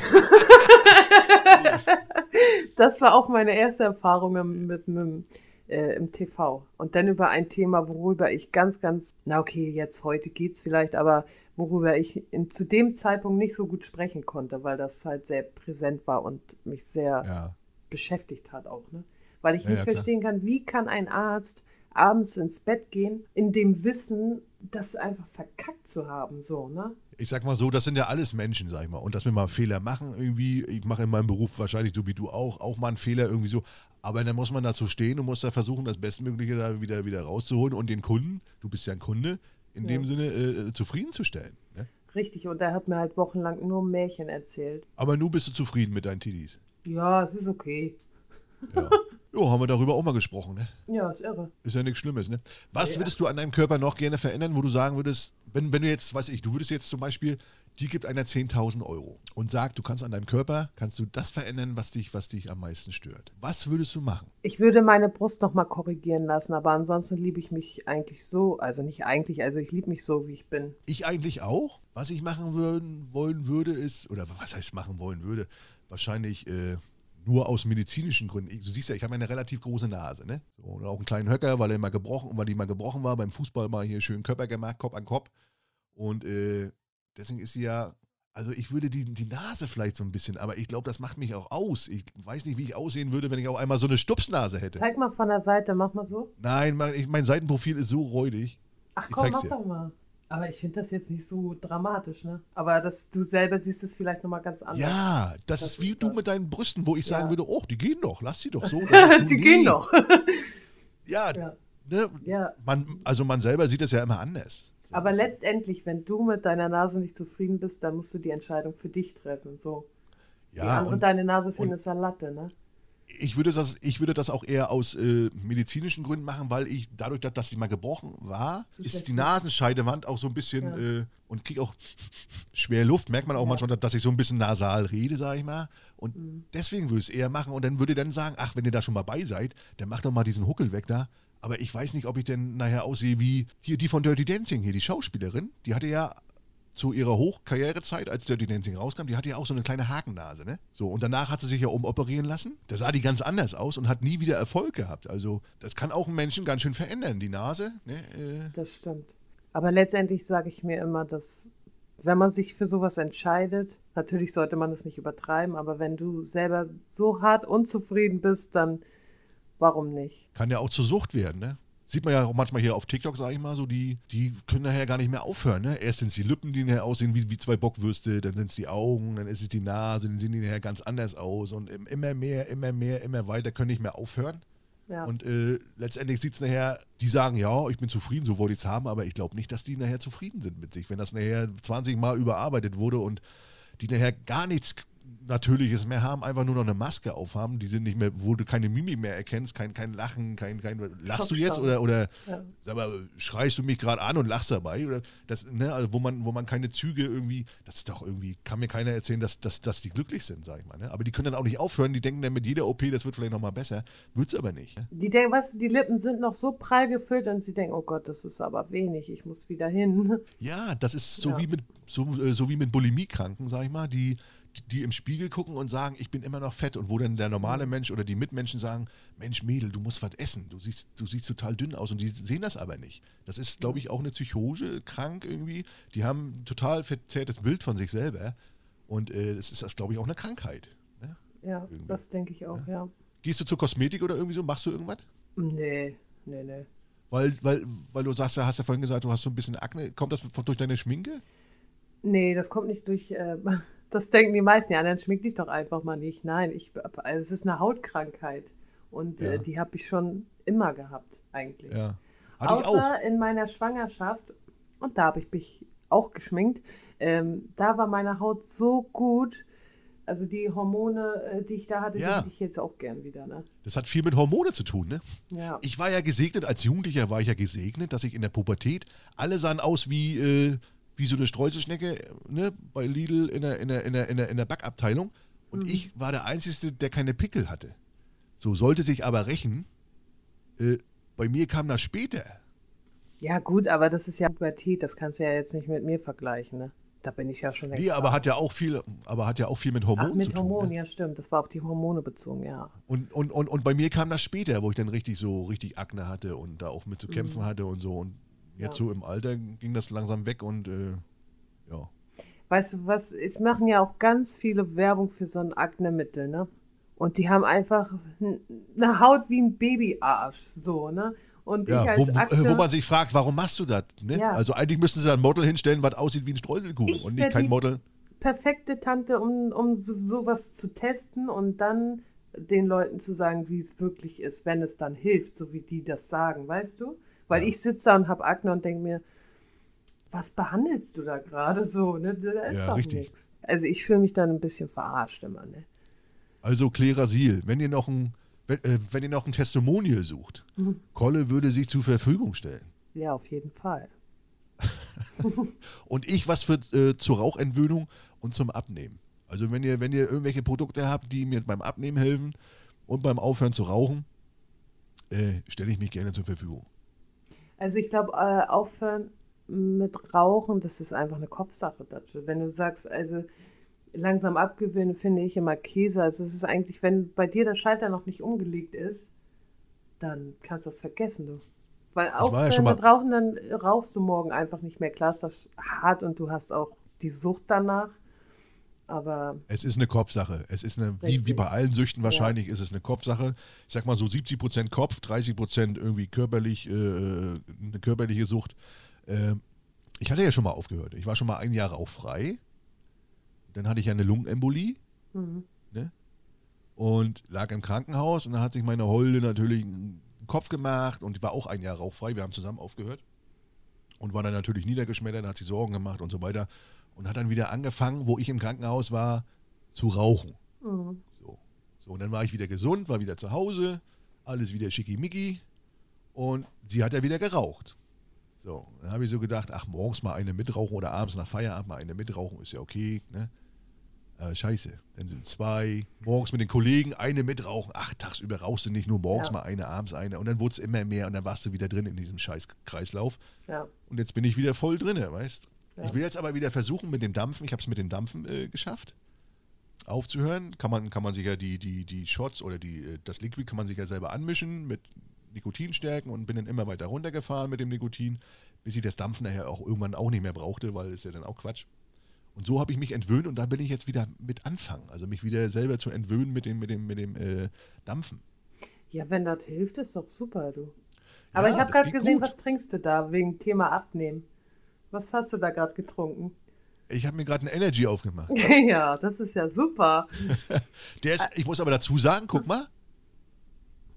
das war auch meine erste Erfahrung mit, mit, äh, im TV. Und dann über ein Thema, worüber ich ganz, ganz, na okay, jetzt heute geht's vielleicht, aber worüber ich in, zu dem Zeitpunkt nicht so gut sprechen konnte, weil das halt sehr präsent war und mich sehr Ja. beschäftigt hat auch, ne? Weil ich Ja, nicht ja, verstehen kann, wie kann ein Arzt abends ins Bett gehen, in dem Wissen, das einfach verkackt zu haben, so, ne? Ich sag mal so, das sind ja alles Menschen, sag ich mal. Und dass wir mal Fehler machen, irgendwie, ich mache in meinem Beruf wahrscheinlich so wie du auch, auch mal einen Fehler irgendwie so. Aber dann muss man dazu stehen und muss da versuchen, das Bestmögliche da wieder, wieder rauszuholen und den Kunden, du bist ja ein Kunde, in Ja. dem Sinne äh, zufriedenzustellen. Ne? Richtig, und er hat mir halt wochenlang nur Märchen erzählt. Aber nun bist du zufrieden mit deinen Tiddies. Ja, es ist okay. Ja. jo, haben wir darüber auch mal gesprochen, ne? Ja, ist irre. Ist ja nichts Schlimmes, ne? Was Ja. würdest du an deinem Körper noch gerne verändern, wo du sagen würdest, wenn, wenn du jetzt, weiß ich, du würdest jetzt zum Beispiel, die gibt einer 10.000 Euro und sagt, du kannst an deinem Körper, kannst du das verändern, was dich, was dich am meisten stört. Was würdest du machen? Ich würde meine Brust nochmal korrigieren lassen, aber ansonsten liebe ich mich eigentlich so, also nicht eigentlich, also ich liebe mich so, wie ich bin. Ich eigentlich auch. Was ich machen würden, wollen würde, ist, oder was heißt machen wollen würde, wahrscheinlich äh, nur aus medizinischen Gründen. Du siehst ja, ich habe eine relativ große Nase, ne? Und auch einen kleinen Höcker, weil er mal gebrochen, weil die mal gebrochen war, beim Fußball mal hier schön Körper gemacht, Kopf an Kopf. Und äh, deswegen ist sie ja, also ich würde die, die Nase vielleicht so ein bisschen, aber ich glaube, das macht mich auch aus. Ich weiß nicht, wie ich aussehen würde, wenn ich auch einmal so eine Stupsnase hätte. Zeig mal von der Seite, mach mal so. Nein, mein, ich, mein Seitenprofil ist so räudig. Ach Ich komm, mach dir. doch mal. Aber ich finde das jetzt nicht so dramatisch, ne? Aber das, du selber siehst es vielleicht nochmal ganz anders. Ja, das, Das ist wie du das. mit deinen Brüsten, wo ich sagen Ja. würde, oh, die gehen doch, lass sie doch so. Die nee. gehen doch. Ja, ja. ne, ja. man, also man selber sieht das ja immer anders. Aber letztendlich, wenn du mit deiner Nase nicht zufrieden bist, dann musst du die Entscheidung für dich treffen. So. die ja, andere und deine Nase finden, ist Latte, ne? ich würde, das, ich würde das auch eher aus äh, medizinischen Gründen machen, weil ich dadurch, dass, dass sie mal gebrochen war, ist die. Nasenscheidewand auch so ein bisschen Ja. äh, und kriege auch schwer Luft. Merkt man auch Ja. manchmal, dass ich so ein bisschen nasal rede, sage ich mal. Und Mhm. deswegen würde ich es eher machen und dann würde dann sagen, ach, wenn ihr da schon mal bei seid, dann macht doch mal diesen Huckel weg da. Aber ich weiß nicht, ob ich denn nachher aussehe wie hier die von Dirty Dancing hier, die Schauspielerin. Die hatte ja zu ihrer Hochkarrierezeit, als Dirty Dancing rauskam, die hatte ja auch so eine kleine Hakennase, ne? So, und danach hat sie sich ja umoperieren lassen. Da sah die ganz anders aus und hat nie wieder Erfolg gehabt. Also, das kann auch einen Menschen ganz schön verändern, die Nase, ne? Äh, Das stimmt. Aber letztendlich sage ich mir immer, dass wenn man sich für sowas entscheidet, natürlich sollte man es nicht übertreiben, aber wenn du selber so hart unzufrieden bist, dann warum nicht? kann ja auch zur Sucht werden, ne? Sieht man ja auch manchmal hier auf TikTok, sag ich mal, so die, die können nachher gar nicht mehr aufhören, ne? Erst sind es die Lippen, die nachher aussehen wie, wie zwei Bockwürste, dann sind es die Augen, dann ist es die Nase, dann sehen die nachher ganz anders aus und im- immer mehr, immer mehr, immer weiter, können nicht mehr aufhören. Ja. Und äh, letztendlich sieht es nachher, die sagen, ja, ich bin zufrieden, so wollte ich es haben, aber ich glaube nicht, dass die nachher zufrieden sind mit sich. Wenn das nachher 20 Mal überarbeitet wurde und die nachher gar nichts Natürliches mehr haben, einfach nur noch eine Maske aufhaben, die sind nicht mehr, wo du keine Mimik mehr erkennst, kein, kein Lachen, kein, kein lachst du jetzt oder, oder Ja. sag mal, schreist du mich gerade an und lachst dabei? Oder das, ne, also wo man, wo man keine Züge irgendwie, das ist doch irgendwie, kann mir keiner erzählen, dass, dass, dass die glücklich sind, sag ich mal. Ne? Aber die können dann auch nicht aufhören, die denken dann mit jeder OP, das wird vielleicht nochmal besser. Wird's aber nicht. Ne? Die denken, du, die Lippen sind noch so prall gefüllt und sie denken, oh Gott, das ist aber wenig, ich muss wieder hin. Ja, das ist so Ja. wie mit so, äh, so wie mit Bulimiekranken, sag ich mal, die, die im Spiegel gucken und sagen, ich bin immer noch fett und wo dann der normale Mensch oder die Mitmenschen sagen, Mensch Mädel, du musst was essen, du siehst, du siehst total dünn aus und die sehen das aber nicht. Das ist, glaube ich, auch eine Psychose krank irgendwie. Die haben ein total verzerrtes Bild von sich selber und äh, das ist, glaube ich, auch eine Krankheit. Ne? Ja, Irgendwie. das denke ich auch, ja. Gehst du zur Kosmetik oder irgendwie so, machst du irgendwas? Nee, nee, nee. Weil, weil, weil du sagst, ja, hast ja vorhin gesagt, du hast so ein bisschen Akne. Kommt das durch deine Schminke? Nee, das kommt nicht durch. Äh, das denken die meisten. Ja, dann schmink dich doch einfach mal nicht. Nein, ich, also es ist eine Hautkrankheit. Und Ja. äh, die habe ich schon immer gehabt, eigentlich. Ja. Hatte. Außer in meiner Schwangerschaft. Und da habe ich mich auch geschminkt. Ähm, da war meine Haut so gut. Also die Hormone, äh, die ich da hatte, die Ja. ich jetzt auch gern wieder, ne? Das hat viel mit Hormone zu tun, ne? Ja. Ich war ja gesegnet, als Jugendlicher war ich ja gesegnet, dass ich in der Pubertät, alle sahen aus wie, äh, wie so eine Streuselschnecke, ne, bei Lidl in der, in der, in der, in der, in der Backabteilung. Und ich war der Einzige, der keine Pickel hatte. So sollte sich aber rächen. Äh, bei mir kam das später. Ja, gut, aber das ist ja Pubertät, das kannst du ja jetzt nicht mit mir vergleichen, ne? Da bin ich ja schon längst Nee, aber hat ja auch viel, aber hat ja auch viel mit Hormonen Ach, mit zu tun. Hormonen, ne? ja, stimmt. Das war auf die Hormone bezogen, ja. Und, und, und, und bei mir kam das später, wo ich dann richtig so richtig Akne hatte und da auch mit zu kämpfen hatte und so. Und jetzt. Ja. so im Alter ging das langsam weg und äh, ja. Weißt du was, es machen ja auch ganz viele Werbung für so ein Aknemittel, ne? Und die haben einfach eine Haut wie ein Babyarsch, so, ne? Und ich Ja, als wo, Akne, äh, wo man sich fragt, warum machst du das? Ne? Ja. Also eigentlich müssten sie da ein Model hinstellen, was aussieht wie ein Streuselkuchen Ich und nicht kein die- Model. perfekte Tante, um, um so, sowas zu testen und dann den Leuten zu sagen, wie es wirklich ist, wenn es dann hilft, so wie die das sagen, weißt du? Weil ich sitze da und habe Akne und denke mir, was behandelst du da gerade so? Ne? Da ist Ja, doch nichts. Also ich fühle mich dann ein bisschen verarscht immer, ne? Also Klerasil, wenn ihr noch ein, wenn, äh, wenn ihr noch ein Testimonial sucht, Mhm. Kolle würde sich zur Verfügung stellen. Ja, auf jeden Fall. Und ich was für äh, zur Rauchentwöhnung und zum Abnehmen. Also wenn ihr, wenn ihr irgendwelche Produkte habt, die mir beim Abnehmen helfen und beim Aufhören zu rauchen, äh, stelle ich mich gerne zur Verfügung. Also ich glaube, äh, aufhören mit Rauchen, das ist einfach eine Kopfsache dazu. Wenn du sagst, also langsam abgewöhnen, finde ich immer Käse. Also es ist eigentlich, wenn bei dir der Schalter noch nicht umgelegt ist, dann kannst du das vergessen, du. Weil ja aufhören schon mal- mit Rauchen, dann rauchst du morgen einfach nicht mehr. Klar ist das hart und du hast auch die Sucht danach. Aber Es ist eine Kopfsache. Es ist eine, wie, wie bei allen Süchten wahrscheinlich, ist es eine Kopfsache. Ich sag mal so 70% Kopf, 30% irgendwie körperlich, äh, eine körperliche Sucht. Ähm, ich hatte ja schon mal aufgehört. Ich war schon mal ein Jahr rauchfrei. Dann hatte ich ja eine Lungenembolie. mhm. Ne? Und lag im Krankenhaus und dann hat sich meine Holde natürlich einen Kopf gemacht und ich war auch ein Jahr rauchfrei. Wir haben zusammen aufgehört. Und war dann natürlich niedergeschmettert, hat sich Sorgen gemacht und so weiter. Und hat dann wieder angefangen, wo ich im Krankenhaus war, zu rauchen. Mhm. So. so, und dann war ich wieder gesund, war wieder zu Hause, alles wieder schickimicki. Und sie hat ja wieder geraucht. So, dann habe ich so gedacht, ach, morgens mal eine mitrauchen oder abends nach Feierabend mal eine mitrauchen, ist ja okay, ne? Äh, scheiße, dann sind zwei, morgens mit den Kollegen eine mitrauchen, ach, tagsüber rauchst du nicht, nur morgens Ja. mal eine, abends eine. Und dann wurde es immer mehr und dann warst du wieder drin in diesem scheiß Kreislauf. ja. Und jetzt bin ich wieder voll drinne, weißt Ja. Ich will jetzt aber wieder versuchen mit dem Dampfen, ich habe es mit dem Dampfen äh, geschafft, aufzuhören. Kann man, kann man sich ja die, die, die Shots oder die, äh, das Liquid kann man sich ja selber anmischen mit Nikotinstärken und bin dann immer weiter runtergefahren mit dem Nikotin, bis ich das Dampfen nachher auch irgendwann auch nicht mehr brauchte, weil ist ja dann auch Quatsch. Und so habe ich mich entwöhnt und da will ich jetzt wieder mit anfangen. Also mich wieder selber zu entwöhnen mit dem, mit dem, mit dem äh, Dampfen. Ja, wenn das hilft, ist doch super, du. Aber Ja, ich habe gerade gesehen, gut. was trinkst du da wegen Thema Abnehmen? Was hast du da gerade getrunken? Ich habe mir gerade einen Energy aufgemacht. ja, das ist ja super. Der ist, ich muss aber dazu sagen, guck mal,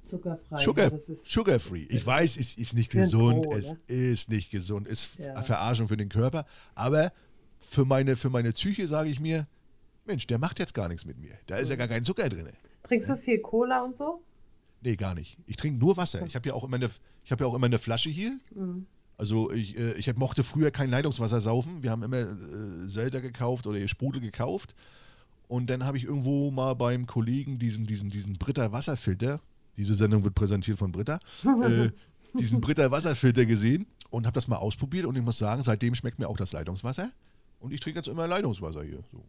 Zuckerfrei. Sugar, ja, das ist, sugar free. Ich weiß, es ist nicht gesund. Pro, es ne? ist nicht gesund. Ist Ja. Verarschung für den Körper. Aber für meine, für meine Psyche sage ich mir, Mensch, der macht jetzt gar nichts mit mir. Da ist ja gar kein Zucker drin. Trinkst du viel Cola und so? Nee, gar nicht. Ich trinke nur Wasser. Ich habe ja auch immer eine, ich habe ja auch immer eine Flasche hier. Mhm. Also ich, äh, ich mochte früher kein Leitungswasser saufen. Wir haben immer äh, Selter gekauft oder Sprudel gekauft. Und dann habe ich irgendwo mal beim Kollegen diesen, diesen, diesen Britta Wasserfilter, diese Sendung wird präsentiert von Britta, äh, diesen Britta Wasserfilter gesehen und habe das mal ausprobiert. Und ich muss sagen, seitdem schmeckt mir auch das Leitungswasser. Und ich trinke jetzt immer Leitungswasser hier. So.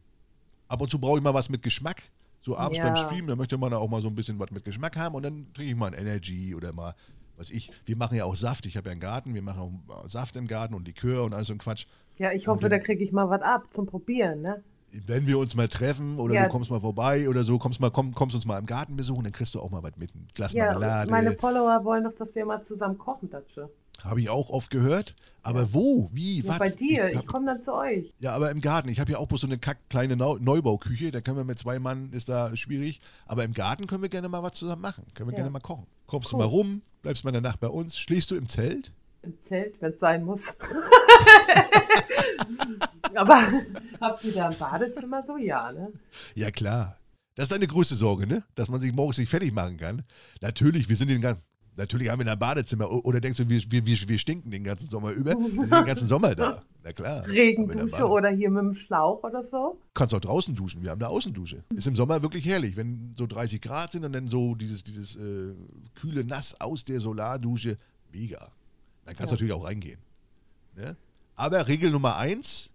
Ab und zu brauche ich mal was mit Geschmack. So abends Ja. beim Stream, da möchte man auch mal so ein bisschen was mit Geschmack haben und dann trinke ich mal ein Energy oder mal, was ich, wir machen ja auch Saft, ich habe ja einen Garten, wir machen auch Saft im Garten und Likör und all so ein Quatsch. Ja, ich hoffe, dann- da kriege ich mal was ab zum Probieren, ne? Wenn wir uns mal treffen oder Ja. du kommst mal vorbei oder so, kommst, mal, komm, kommst uns mal im Garten besuchen, dann kriegst du auch mal was mit. Ein Glas Ja, Marmelade. meine Follower wollen doch, dass wir mal zusammen kochen, Datsche. Habe ich auch oft gehört. Aber wo? Wie? Ja, was? bei dir, ich hab- komme dann zu euch. Ja, aber im Garten. Ich habe ja auch bloß so eine kleine Neu Neubauküche. Da können wir mit zwei Mann, ist da schwierig. Aber im Garten können wir gerne mal was zusammen machen. Können wir Ja. gerne mal kochen. Kommst Cool. du mal rum, bleibst mal in der Nacht bei uns. Schläfst du im Zelt? Im Zelt, wenn es sein muss. Aber habt ihr da ein Badezimmer so? Ja, ne? Ja, klar. Das ist deine größte Sorge, ne? Dass man sich morgens nicht fertig machen kann. Natürlich, wir sind den ganzen. Natürlich haben wir ein Badezimmer. Oder denkst du, wir, wir, wir stinken den ganzen Sommer über? Wir sind den ganzen Sommer da. Na klar. Regendusche oder hier mit dem Schlauch oder so? Kannst auch draußen duschen. Wir haben eine Außendusche. Ist im Sommer wirklich herrlich, wenn so 30 Grad sind und dann so dieses, dieses äh, kühle Nass aus der Solardusche. Mega. Dann kannst du ja. natürlich auch reingehen. Ne? Aber Regel Nummer eins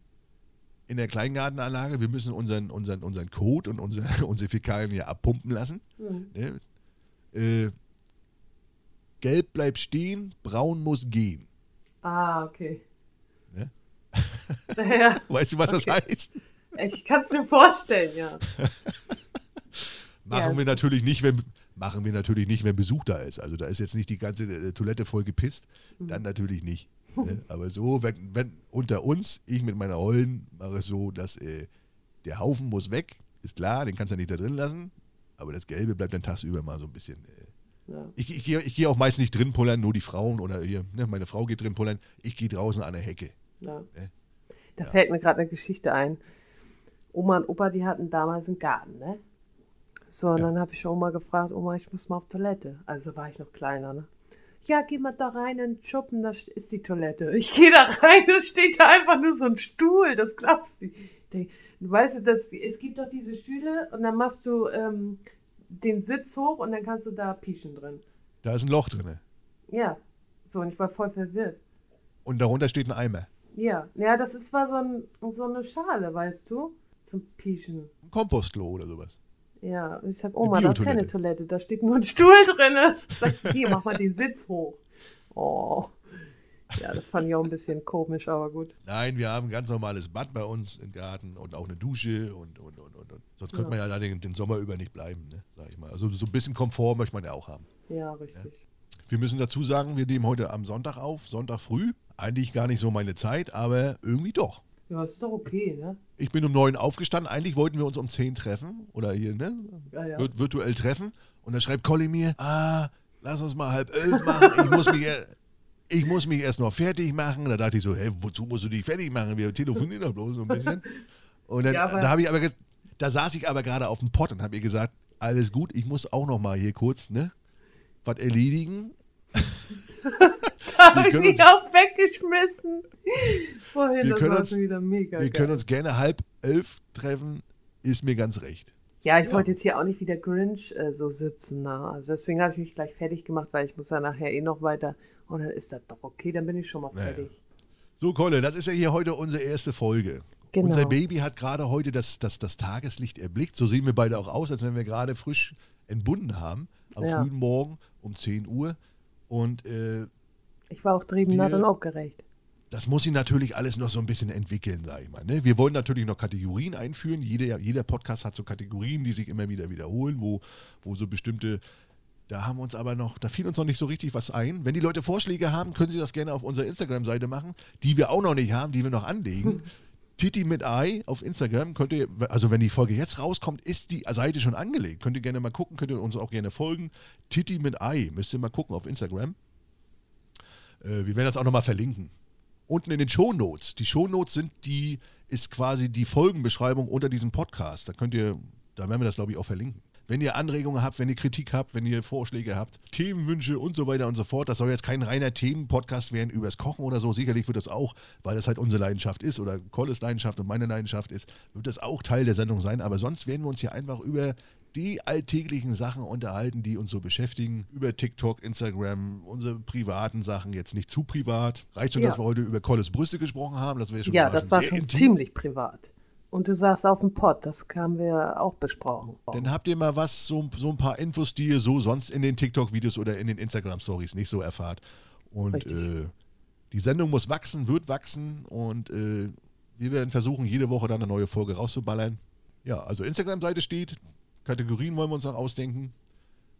in der Kleingartenanlage, wir müssen unseren, unseren, unseren Kot und unsere, unsere Fäkalien hier abpumpen lassen. Mhm. Ne? Äh, Gelb bleibt stehen, braun muss gehen. Ah, okay. Ne? Ja. Weißt du, was okay. das heißt? Ich kann es mir vorstellen, ja. machen ja, wir natürlich nicht, wenn machen wir natürlich nicht, wenn Besuch da ist. Also da ist jetzt nicht die ganze äh, Toilette voll gepisst, mhm. dann natürlich nicht. ne? Aber so, wenn, wenn unter uns, ich mit meiner Hollen mache es so, dass äh, der Haufen muss weg, ist klar, den kannst du nicht da drin lassen, aber das Gelbe bleibt dann tagsüber mal so ein bisschen äh, ja. Ich, ich, ich gehe auch meist nicht drin pullern, nur die Frauen oder hier, ne, meine Frau geht drin pullern. Ich gehe draußen an der Hecke. Ja. Ne? Da ja. fällt mir gerade eine Geschichte ein. Oma und Opa, die hatten damals einen Garten, ne? So, und dann habe ich Oma gefragt, Oma, ich muss mal auf Toilette. Also war ich noch kleiner, ne? Ja, geh mal da rein in den Schuppen, da ist die Toilette. Ich gehe da rein, da steht da einfach nur so ein Stuhl, das glaubst du. Du weißt, das, es gibt doch diese Stühle und dann machst du ähm, den Sitz hoch und dann kannst du da pieschen drin. Da ist ein Loch drin. Ja. So, und ich war voll verwirrt. Und darunter steht ein Eimer. Ja, ja, das ist war so, ein, so eine Schale, weißt du, zum Pieschen. Ein Kompostklo oder sowas. Ja, und ich sag, Oma, da ist keine Toilette, da steht nur ein Stuhl drin. Sag ich, hier, mach mal den Sitz hoch. Oh. Ja, das fand ich auch ein bisschen komisch, aber gut. Nein, wir haben ein ganz normales Bad bei uns im Garten und auch eine Dusche und, und, und, und. Sonst könnte ja. man ja den, den, Sommer über nicht bleiben, ne, mal. Also so ein bisschen Komfort möchte man ja auch haben. Ja, richtig. Wir müssen dazu sagen, wir nehmen heute am Sonntag auf, Sonntag früh. Eigentlich gar nicht so meine Zeit, aber irgendwie doch. Ja, ist doch okay, ne? Ich bin um neun aufgestanden. Eigentlich wollten wir uns um zehn treffen oder hier, ne? Ja, ja. virtuell treffen. Und dann schreibt Colli mir, ah, lass uns mal halb elf machen. Ich muss mich, ich muss mich erst noch fertig machen. Da dachte ich so, hä, wozu musst du dich fertig machen? Wir telefonieren doch bloß so ein bisschen. Und dann, ja, da habe ich aber, da saß ich aber gerade auf dem Pott und habe ihr gesagt, alles gut, ich muss auch noch mal hier kurz, ne, was erledigen. da habe ich mich auch weggeschmissen. Vorhin, wir das war uns, wieder mega Wir geil. können uns gerne halb elf treffen, ist mir ganz recht. Ja, ich ja. wollte jetzt hier auch nicht wie der Grinch äh, so sitzen. Na. Also deswegen habe ich mich gleich fertig gemacht, weil ich muss ja nachher eh noch weiter. Und dann ist das doch okay, dann bin ich schon mal fertig. Naja. So, Kolle, das ist ja hier heute unsere erste Folge. Genau. Unser Baby hat gerade heute das, das, das Tageslicht erblickt. So sehen wir beide auch aus, als wenn wir gerade frisch entbunden haben. Am ja. frühen Morgen um 10 Uhr. Und äh, ich war auch drüben nah und aufgeregt das muss sich natürlich alles noch so ein bisschen entwickeln, sage ich mal. Ne? Wir wollen natürlich noch Kategorien einführen. Jeder, jeder Podcast hat so Kategorien, die sich immer wieder wiederholen, wo, wo so bestimmte, da haben wir uns aber noch, da fiel uns noch nicht so richtig was ein. Wenn die Leute Vorschläge haben, können sie das gerne auf unserer Instagram-Seite machen, die wir auch noch nicht haben, die wir noch anlegen. Titi mit Ei auf Instagram könnt ihr, also wenn die Folge jetzt rauskommt, ist die Seite schon angelegt. Könnt ihr gerne mal gucken, könnt ihr uns auch gerne folgen. Titi mit Ei, müsst ihr mal gucken auf Instagram. Äh, wir werden das auch nochmal verlinken unten in den Shownotes. Die Shownotes sind die, ist quasi die Folgenbeschreibung unter diesem Podcast. Da könnt ihr, da werden wir das, glaube ich, auch verlinken. Wenn ihr Anregungen habt, wenn ihr Kritik habt, wenn ihr Vorschläge habt, Themenwünsche und so weiter und so fort, das soll jetzt kein reiner Themenpodcast werden übers Kochen oder so. Sicherlich wird das auch, weil das halt unsere Leidenschaft ist oder Colles Leidenschaft und meine Leidenschaft ist, wird das auch Teil der Sendung sein. Aber sonst werden wir uns hier einfach über die alltäglichen Sachen unterhalten, die uns so beschäftigen. Über TikTok, Instagram, unsere privaten Sachen, jetzt nicht zu privat. Reicht schon, ja. dass wir heute über Colles Brüste gesprochen haben. Das schon ja, das war schon intim. ziemlich privat. Und du saßt auf dem Pott, das haben wir auch besprochen. Dann habt ihr mal was, so, so ein paar Infos, die ihr so sonst in den TikTok-Videos oder in den Instagram-Stories nicht so erfahrt. Und äh, die Sendung muss wachsen, wird wachsen und äh, wir werden versuchen, jede Woche dann eine neue Folge rauszuballern. Ja, also Instagram-Seite steht, Kategorien wollen wir uns noch ausdenken.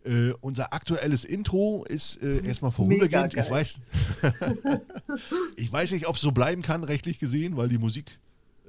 Äh, unser aktuelles Intro ist äh, erstmal vorübergehend. Ich weiß, ich weiß nicht, ob es so bleiben kann, rechtlich gesehen, weil die Musik,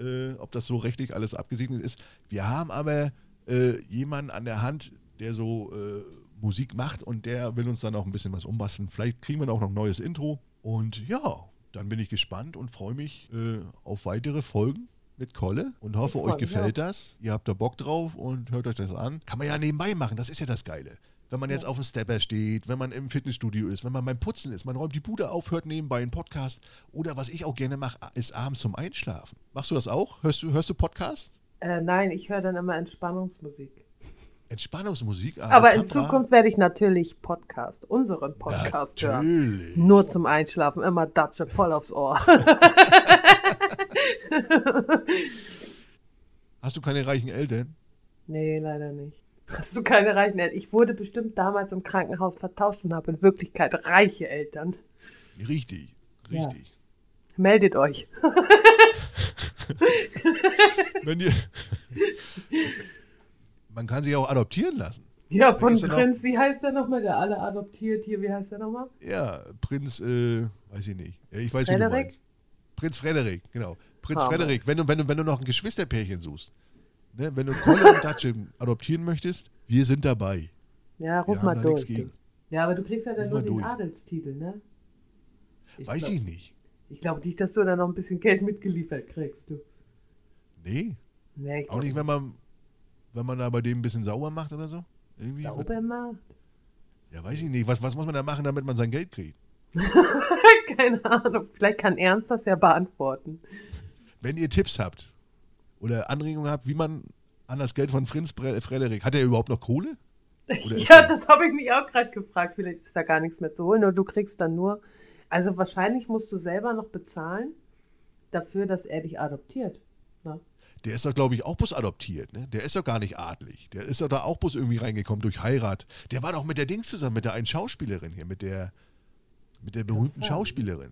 äh, ob das so rechtlich alles abgesegnet ist. Wir haben aber äh, jemanden an der Hand, der so äh, Musik macht und der will uns dann auch ein bisschen was umbasteln. Vielleicht kriegen wir auch noch ein neues Intro. Und ja, dann bin ich gespannt und freue mich äh, auf weitere Folgen mit Kolle und hoffe, euch gefällt das. Ihr habt da Bock drauf und hört euch das an. Kann man ja nebenbei machen, das ist ja das Geile. Wenn man jetzt auf dem Stepper steht, wenn man im Fitnessstudio ist, wenn man beim Putzen ist, man räumt die Bude auf, hört nebenbei einen Podcast. Oder was ich auch gerne mache, ist abends zum Einschlafen. Machst du das auch? Hörst du, hörst du Podcasts? Äh, nein, ich höre dann immer Entspannungsmusik. Entspannungsmusik? Ah, Aber in? Zukunft werde ich natürlich Podcast, unseren Podcast hören. Natürlich. Nur zum Einschlafen, immer Datsche voll aufs Ohr. Hast du keine reichen Eltern? nee, leider nicht. Hast du keine reichen Eltern? Ich wurde bestimmt damals im Krankenhaus vertauscht und habe in Wirklichkeit reiche Eltern. Richtig, Ja. richtig. Meldet euch. Wenn ihr Man kann sich auch adoptieren lassen. Ja, von? Prinz, wie heißt der nochmal, der alle adoptiert hier, wie heißt der nochmal? Ja, Prinz, äh, weiß ich nicht. Ja, Ich weiß, wie du Frederik? meinst. Prinz Frederik, genau. Prinz Hammer. Frederik, wenn du, wenn, du, wenn du noch ein Geschwisterpärchen suchst, ne, wenn du Kolle und Datsche adoptieren möchtest, wir sind dabei. Ja, ruf Wir mal durch. Ja, aber du kriegst ja dann Ruf nur den durch. Adelstitel, ne? Weiß glaub, ich nicht. Ich glaube nicht, dass du da noch ein bisschen Geld mitgeliefert kriegst, du. Nee, Nee, ich auch nicht, wenn man, wenn man da bei dem ein bisschen sauber macht oder so. Irgendwie. sauber macht. Ja, weiß ich nicht. Was, was muss man da machen, damit man sein Geld kriegt? Keine Ahnung. Vielleicht kann Ernst das ja beantworten. Wenn ihr Tipps habt oder Anregungen habt, wie man an das Geld von Prinz Frederik, hat er überhaupt noch Kohle? Ja, das habe ich mich auch gerade gefragt. Vielleicht ist da gar nichts mehr zu holen. Oder du kriegst dann nur. Also wahrscheinlich musst du selber noch bezahlen dafür, dass er dich adoptiert. Ne? Der ist doch, glaube ich, auch bloß adoptiert, ne? Der ist doch gar nicht adlig. Der ist doch da auch bloß irgendwie reingekommen durch Heirat. Der war doch mit der Dings zusammen, mit der einen Schauspielerin hier, mit der, mit der berühmten. Schauspielerin.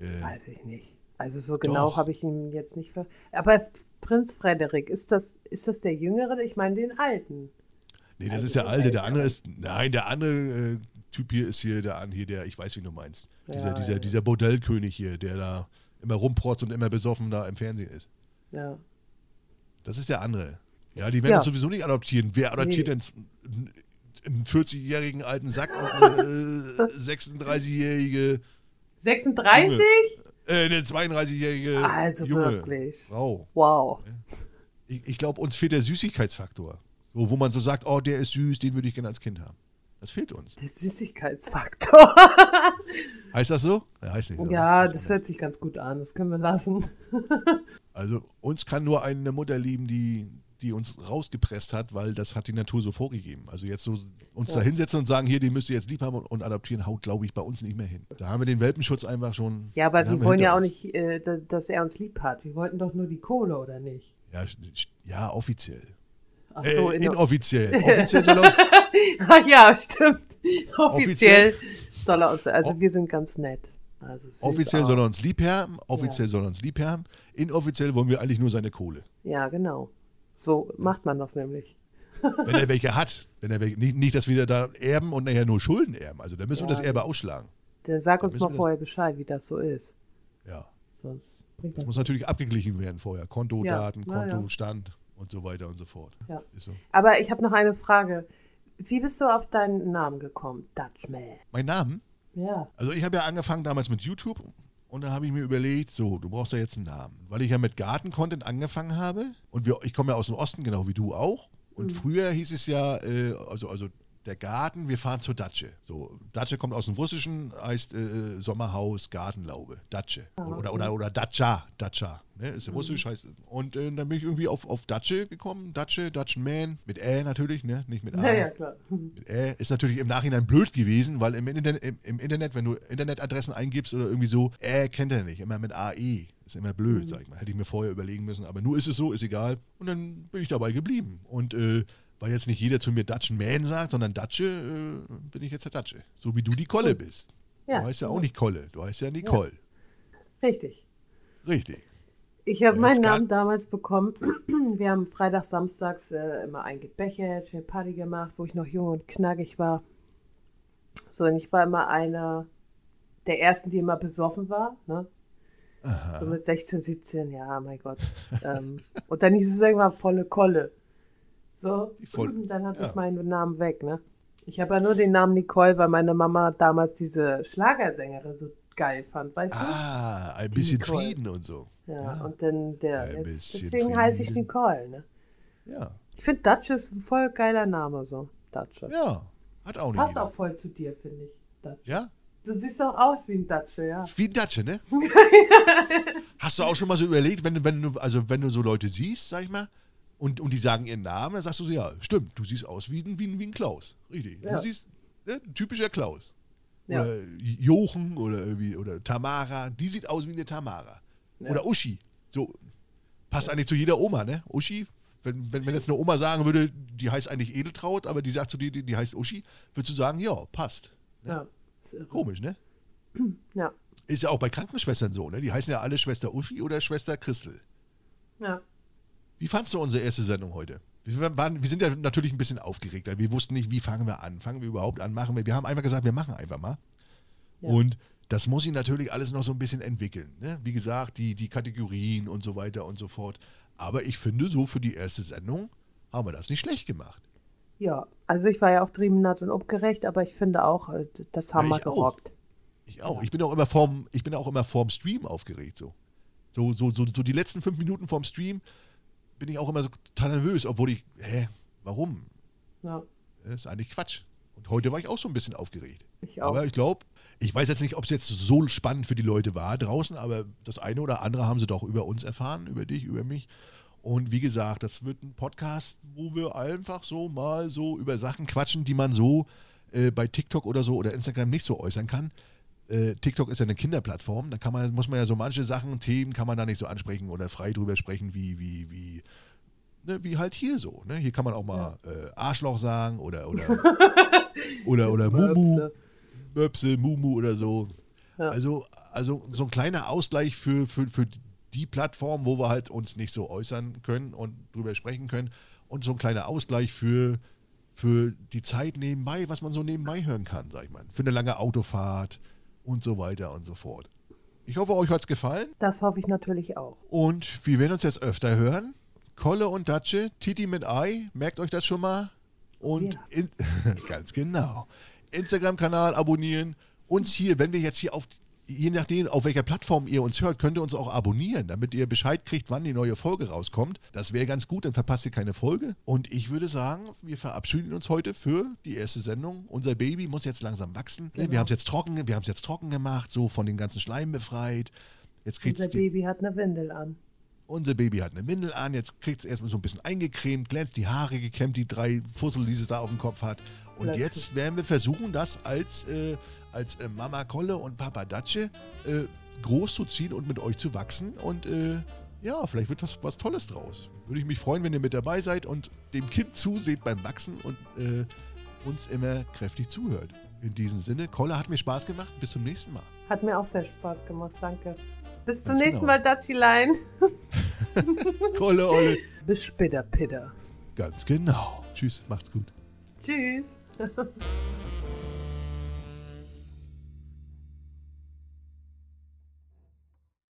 Äh, Weiß ich nicht. Also so genau habe ich ihn jetzt nicht ver. Aber Prinz Frederik, ist das, ist das der Jüngere? Ich meine den Alten. nee, das also ist der der alte. Der andere ist, nein, der andere äh, Typ hier ist hier der, an- hier der, ich weiß, wie du meinst. Dieser, Ja, dieser, ja. dieser Bordellkönig hier, der da immer rumprotzt und immer besoffen da im Fernsehen ist. Ja. Das ist der andere. Ja, die werden Ja. uns sowieso nicht adoptieren. Wer adoptiert Nee. denn einen 40-jährigen alten Sack und eine äh, 36-jährige, 36? Äh, eine 32-jährige Also junge wirklich. Frau? Wow. Ich, ich glaube, uns fehlt der Süßigkeitsfaktor. So, wo man so sagt, oh, der ist süß, den würde ich gerne als Kind haben. Das fehlt uns. Der Süßigkeitsfaktor. Heißt das so? Ja, heißt nicht so. ja, das anders. hört sich ganz gut an. Das können wir lassen. Also uns kann nur eine Mutter lieben, die, die uns rausgepresst hat, weil das hat die Natur so vorgegeben. Also jetzt so uns da hinsetzen und sagen, hier, den müsst ihr jetzt lieb haben und, und adoptieren, haut, glaube ich, bei uns nicht mehr hin. Da haben wir den Welpenschutz einfach schon. Ja, aber wir wollen ja auch uns. nicht, äh, da- dass er uns lieb hat. Wir wollten doch nur die Kohle, oder nicht? Ja, ja offiziell. Ach Äh, so, in inoffiziell. Offiziell soll er uns. Ach ja, stimmt. Offiziell Offiziell- soll er uns, also wir sind ganz nett. Also Offiziell auch. soll er uns lieb haben, offiziell soll er uns lieb haben. Inoffiziell wollen wir eigentlich nur seine Kohle. Ja, genau. So macht man das nämlich. Wenn er welche hat. Wenn er welche, nicht, nicht, dass wir da erben und nachher nur Schulden erben. Also da müssen wir Ja. das Erbe ausschlagen. Dann sag uns mal wir vorher Bescheid, wie das so ist. Ja. Sonst Das das. muss natürlich abgeglichen werden vorher. Kontodaten, Ja, ja, ja. Kontostand und so weiter und so fort. Ja. So. Aber ich habe noch eine Frage. Wie bist du auf deinen Namen gekommen? Dutchman. Mein Name? Ja. Also ich habe ja angefangen damals mit YouTube und da habe ich mir überlegt, so, du brauchst ja jetzt einen Namen. Weil ich ja mit Garten-Content angefangen habe und wir, ich komme ja aus dem Osten, genau wie du auch. Und früher hieß es ja, äh, also, also der Garten, wir fahren zur Datsche. So, Datsche kommt aus dem Russischen, heißt äh, Sommerhaus, Gartenlaube, Datsche. Oder, oder, oder Datscha, Datscha. Ne? Ist russisch, heißt. Und äh, dann bin ich irgendwie auf, auf Datsche gekommen, Datsche, Dutchen Man, mit Ä natürlich, ne? nicht mit A. Ja, ja, klar. Mit Ä ist natürlich im Nachhinein blöd gewesen, weil im Internet, im, im Internet, wenn du Internetadressen eingibst oder irgendwie so, Ä kennt er nicht, immer mit AE. Ist immer blöd, sag ich mal. Hätte ich mir vorher überlegen müssen, aber nur ist es so, ist egal. Und dann bin ich dabei geblieben. Und äh, weil jetzt nicht jeder zu mir Dutchen Man sagt, sondern Datsche, äh, bin ich jetzt der Datsche. So wie du die Kolle bist. Ja, du heißt ja auch nicht Kolle, du heißt ja Nicole. Richtig. Richtig. Ich habe Ja, meinen Namen damals bekommen. Wir haben Freitag, Samstags äh, immer eingebechert, schön Party gemacht, wo ich noch jung und knackig war. So, und ich war immer einer der ersten, die immer besoffen war. Ne? So mit 16, 17, ja, mein Gott. ähm, und dann hieß es irgendwann volle Kolle. So, voll- dann hatte ja. ich meinen Namen weg, ne? Ich habe ja nur den Namen Nicole, weil meine Mama damals diese Schlagersängerin so geil fand, weißt du? Ah, ein bisschen Nicole. Frieden und so. Ja, und dann der. Jetzt, deswegen heiße ich. Nicole, ne? Ja, Ich finde Dutch ist ein voll geiler Name, so. Dutch. ja. Hat auch nicht Passt jeder. auch voll zu dir, finde ich. Dutch. Ja? Du siehst auch aus wie ein Dutch, ja. Wie ein Datsche, ne? Hast du auch schon mal so überlegt, wenn, wenn du, also wenn du so Leute siehst, sag ich mal, und, und die sagen ihren Namen, dann sagst du so, ja, stimmt, du siehst aus wie, ein- wie, ein- wie ein Klaus. Richtig. Ja. Du siehst, ne, typischer Klaus. Ja. Oder Jochen oder irgendwie, oder Tamara, die sieht aus wie eine Tamara. Ja. Oder Uschi. So, passt eigentlich zu jeder Oma, ne? Uschi, wenn, wenn, wenn jetzt eine Oma sagen würde, die heißt eigentlich Edeltraut, aber die sagt zu dir, die, die heißt Uschi, würdest du sagen, ja, passt. Ja. Ist irre. Komisch, ne? Ja. Ist ja auch bei Krankenschwestern so, ne? Die heißen ja alle Schwester Uschi oder Schwester Christel. Ja. Wie fandst du unsere erste Sendung heute? Wir, waren, wir sind ja natürlich ein bisschen aufgeregt. Wir wussten nicht, wie fangen wir an? Fangen wir überhaupt an? Machen wir? Wir haben einfach gesagt, wir machen einfach mal. Ja. Und das muss sich natürlich alles noch so ein bisschen entwickeln. Ne? Wie gesagt, die, die Kategorien und so weiter und so fort. Aber ich finde, so für die erste Sendung haben wir das nicht schlecht gemacht. Ja, also ich war ja auch triebennatt und aufgeregt, aber ich finde auch, äh, das haben Ja, wir gerockt. Ich auch. Ich bin auch immer vorm, ich bin auch immer vorm Stream aufgeregt. So. So, so, so, so die letzten fünf Minuten vorm Stream bin ich auch immer so total nervös, obwohl ich, hä, warum? Ja, Das ist eigentlich Quatsch. Und heute war ich auch so ein bisschen aufgeregt. ich auch. Aber ich glaube, ich weiß jetzt nicht, ob es jetzt so spannend für die Leute war draußen, aber das eine oder andere haben sie doch über uns erfahren, über dich, über mich. Und wie gesagt, das wird ein Podcast, wo wir einfach so mal so über Sachen quatschen, die man so äh, bei TikTok oder so oder Instagram nicht so äußern kann. Äh, TikTok ist ja eine Kinderplattform, da kann man, muss man ja so manche Sachen, Themen kann man da nicht so ansprechen oder frei drüber sprechen, wie, wie, wie, ne, wie halt hier so. Ne? Hier kann man auch mal äh, Arschloch sagen oder, oder, oder, oder Mumu. Möpse. Mumu oder so. Ja. Also, also so ein kleiner Ausgleich für, für, für die Plattform, wo wir halt uns nicht so äußern können und drüber sprechen können. Und so ein kleiner Ausgleich für, für die Zeit nebenbei, was man so nebenbei hören kann, sag ich mal. Für eine lange Autofahrt und so weiter und so fort. Ich hoffe, euch hat es gefallen Das hoffe ich natürlich auch. und wir werden uns jetzt öfter hören. Kolle und Datsche, Titi mit Ei, merkt euch das schon mal. Und Ja. in, ganz genau. Instagram-Kanal abonnieren. Uns hier, wenn wir jetzt hier auf, je nachdem, auf welcher Plattform ihr uns hört, könnt ihr uns auch abonnieren, damit ihr Bescheid kriegt, wann die neue Folge rauskommt. Das wäre ganz gut, dann verpasst ihr keine Folge. Und ich würde sagen, wir verabschieden uns heute für die erste Sendung. Unser Baby muss jetzt langsam wachsen. Ne, Wir Genau. haben es jetzt trocken, wir haben es jetzt trocken gemacht, so von den ganzen Schleim befreit. Jetzt kriegt Unser Baby hat eine Windel an. unser Baby hat eine Windel an, jetzt kriegt es erstmal so ein bisschen eingecremt, glänzt die Haare gekämmt, die drei Fussel, die sie da auf dem Kopf hat. Und Plötzlich. jetzt werden wir versuchen, das als, äh, als äh, Mama Kolle und Papa Datsche äh, groß zu ziehen und mit euch zu wachsen. Und äh, ja, vielleicht wird das was Tolles draus. Würde ich mich freuen, wenn ihr mit dabei seid und dem Kind zuseht beim Wachsen und äh, uns immer kräftig zuhört. In diesem Sinne, Kolle hat mir Spaß gemacht. Bis zum nächsten Mal. Hat mir auch sehr Spaß gemacht, danke. Bis zum Ganz nächsten genau. Mal, Datschilein. Kolle, Olle. Bis später, Pitter. Ganz genau. Tschüss, macht's gut. Tschüss.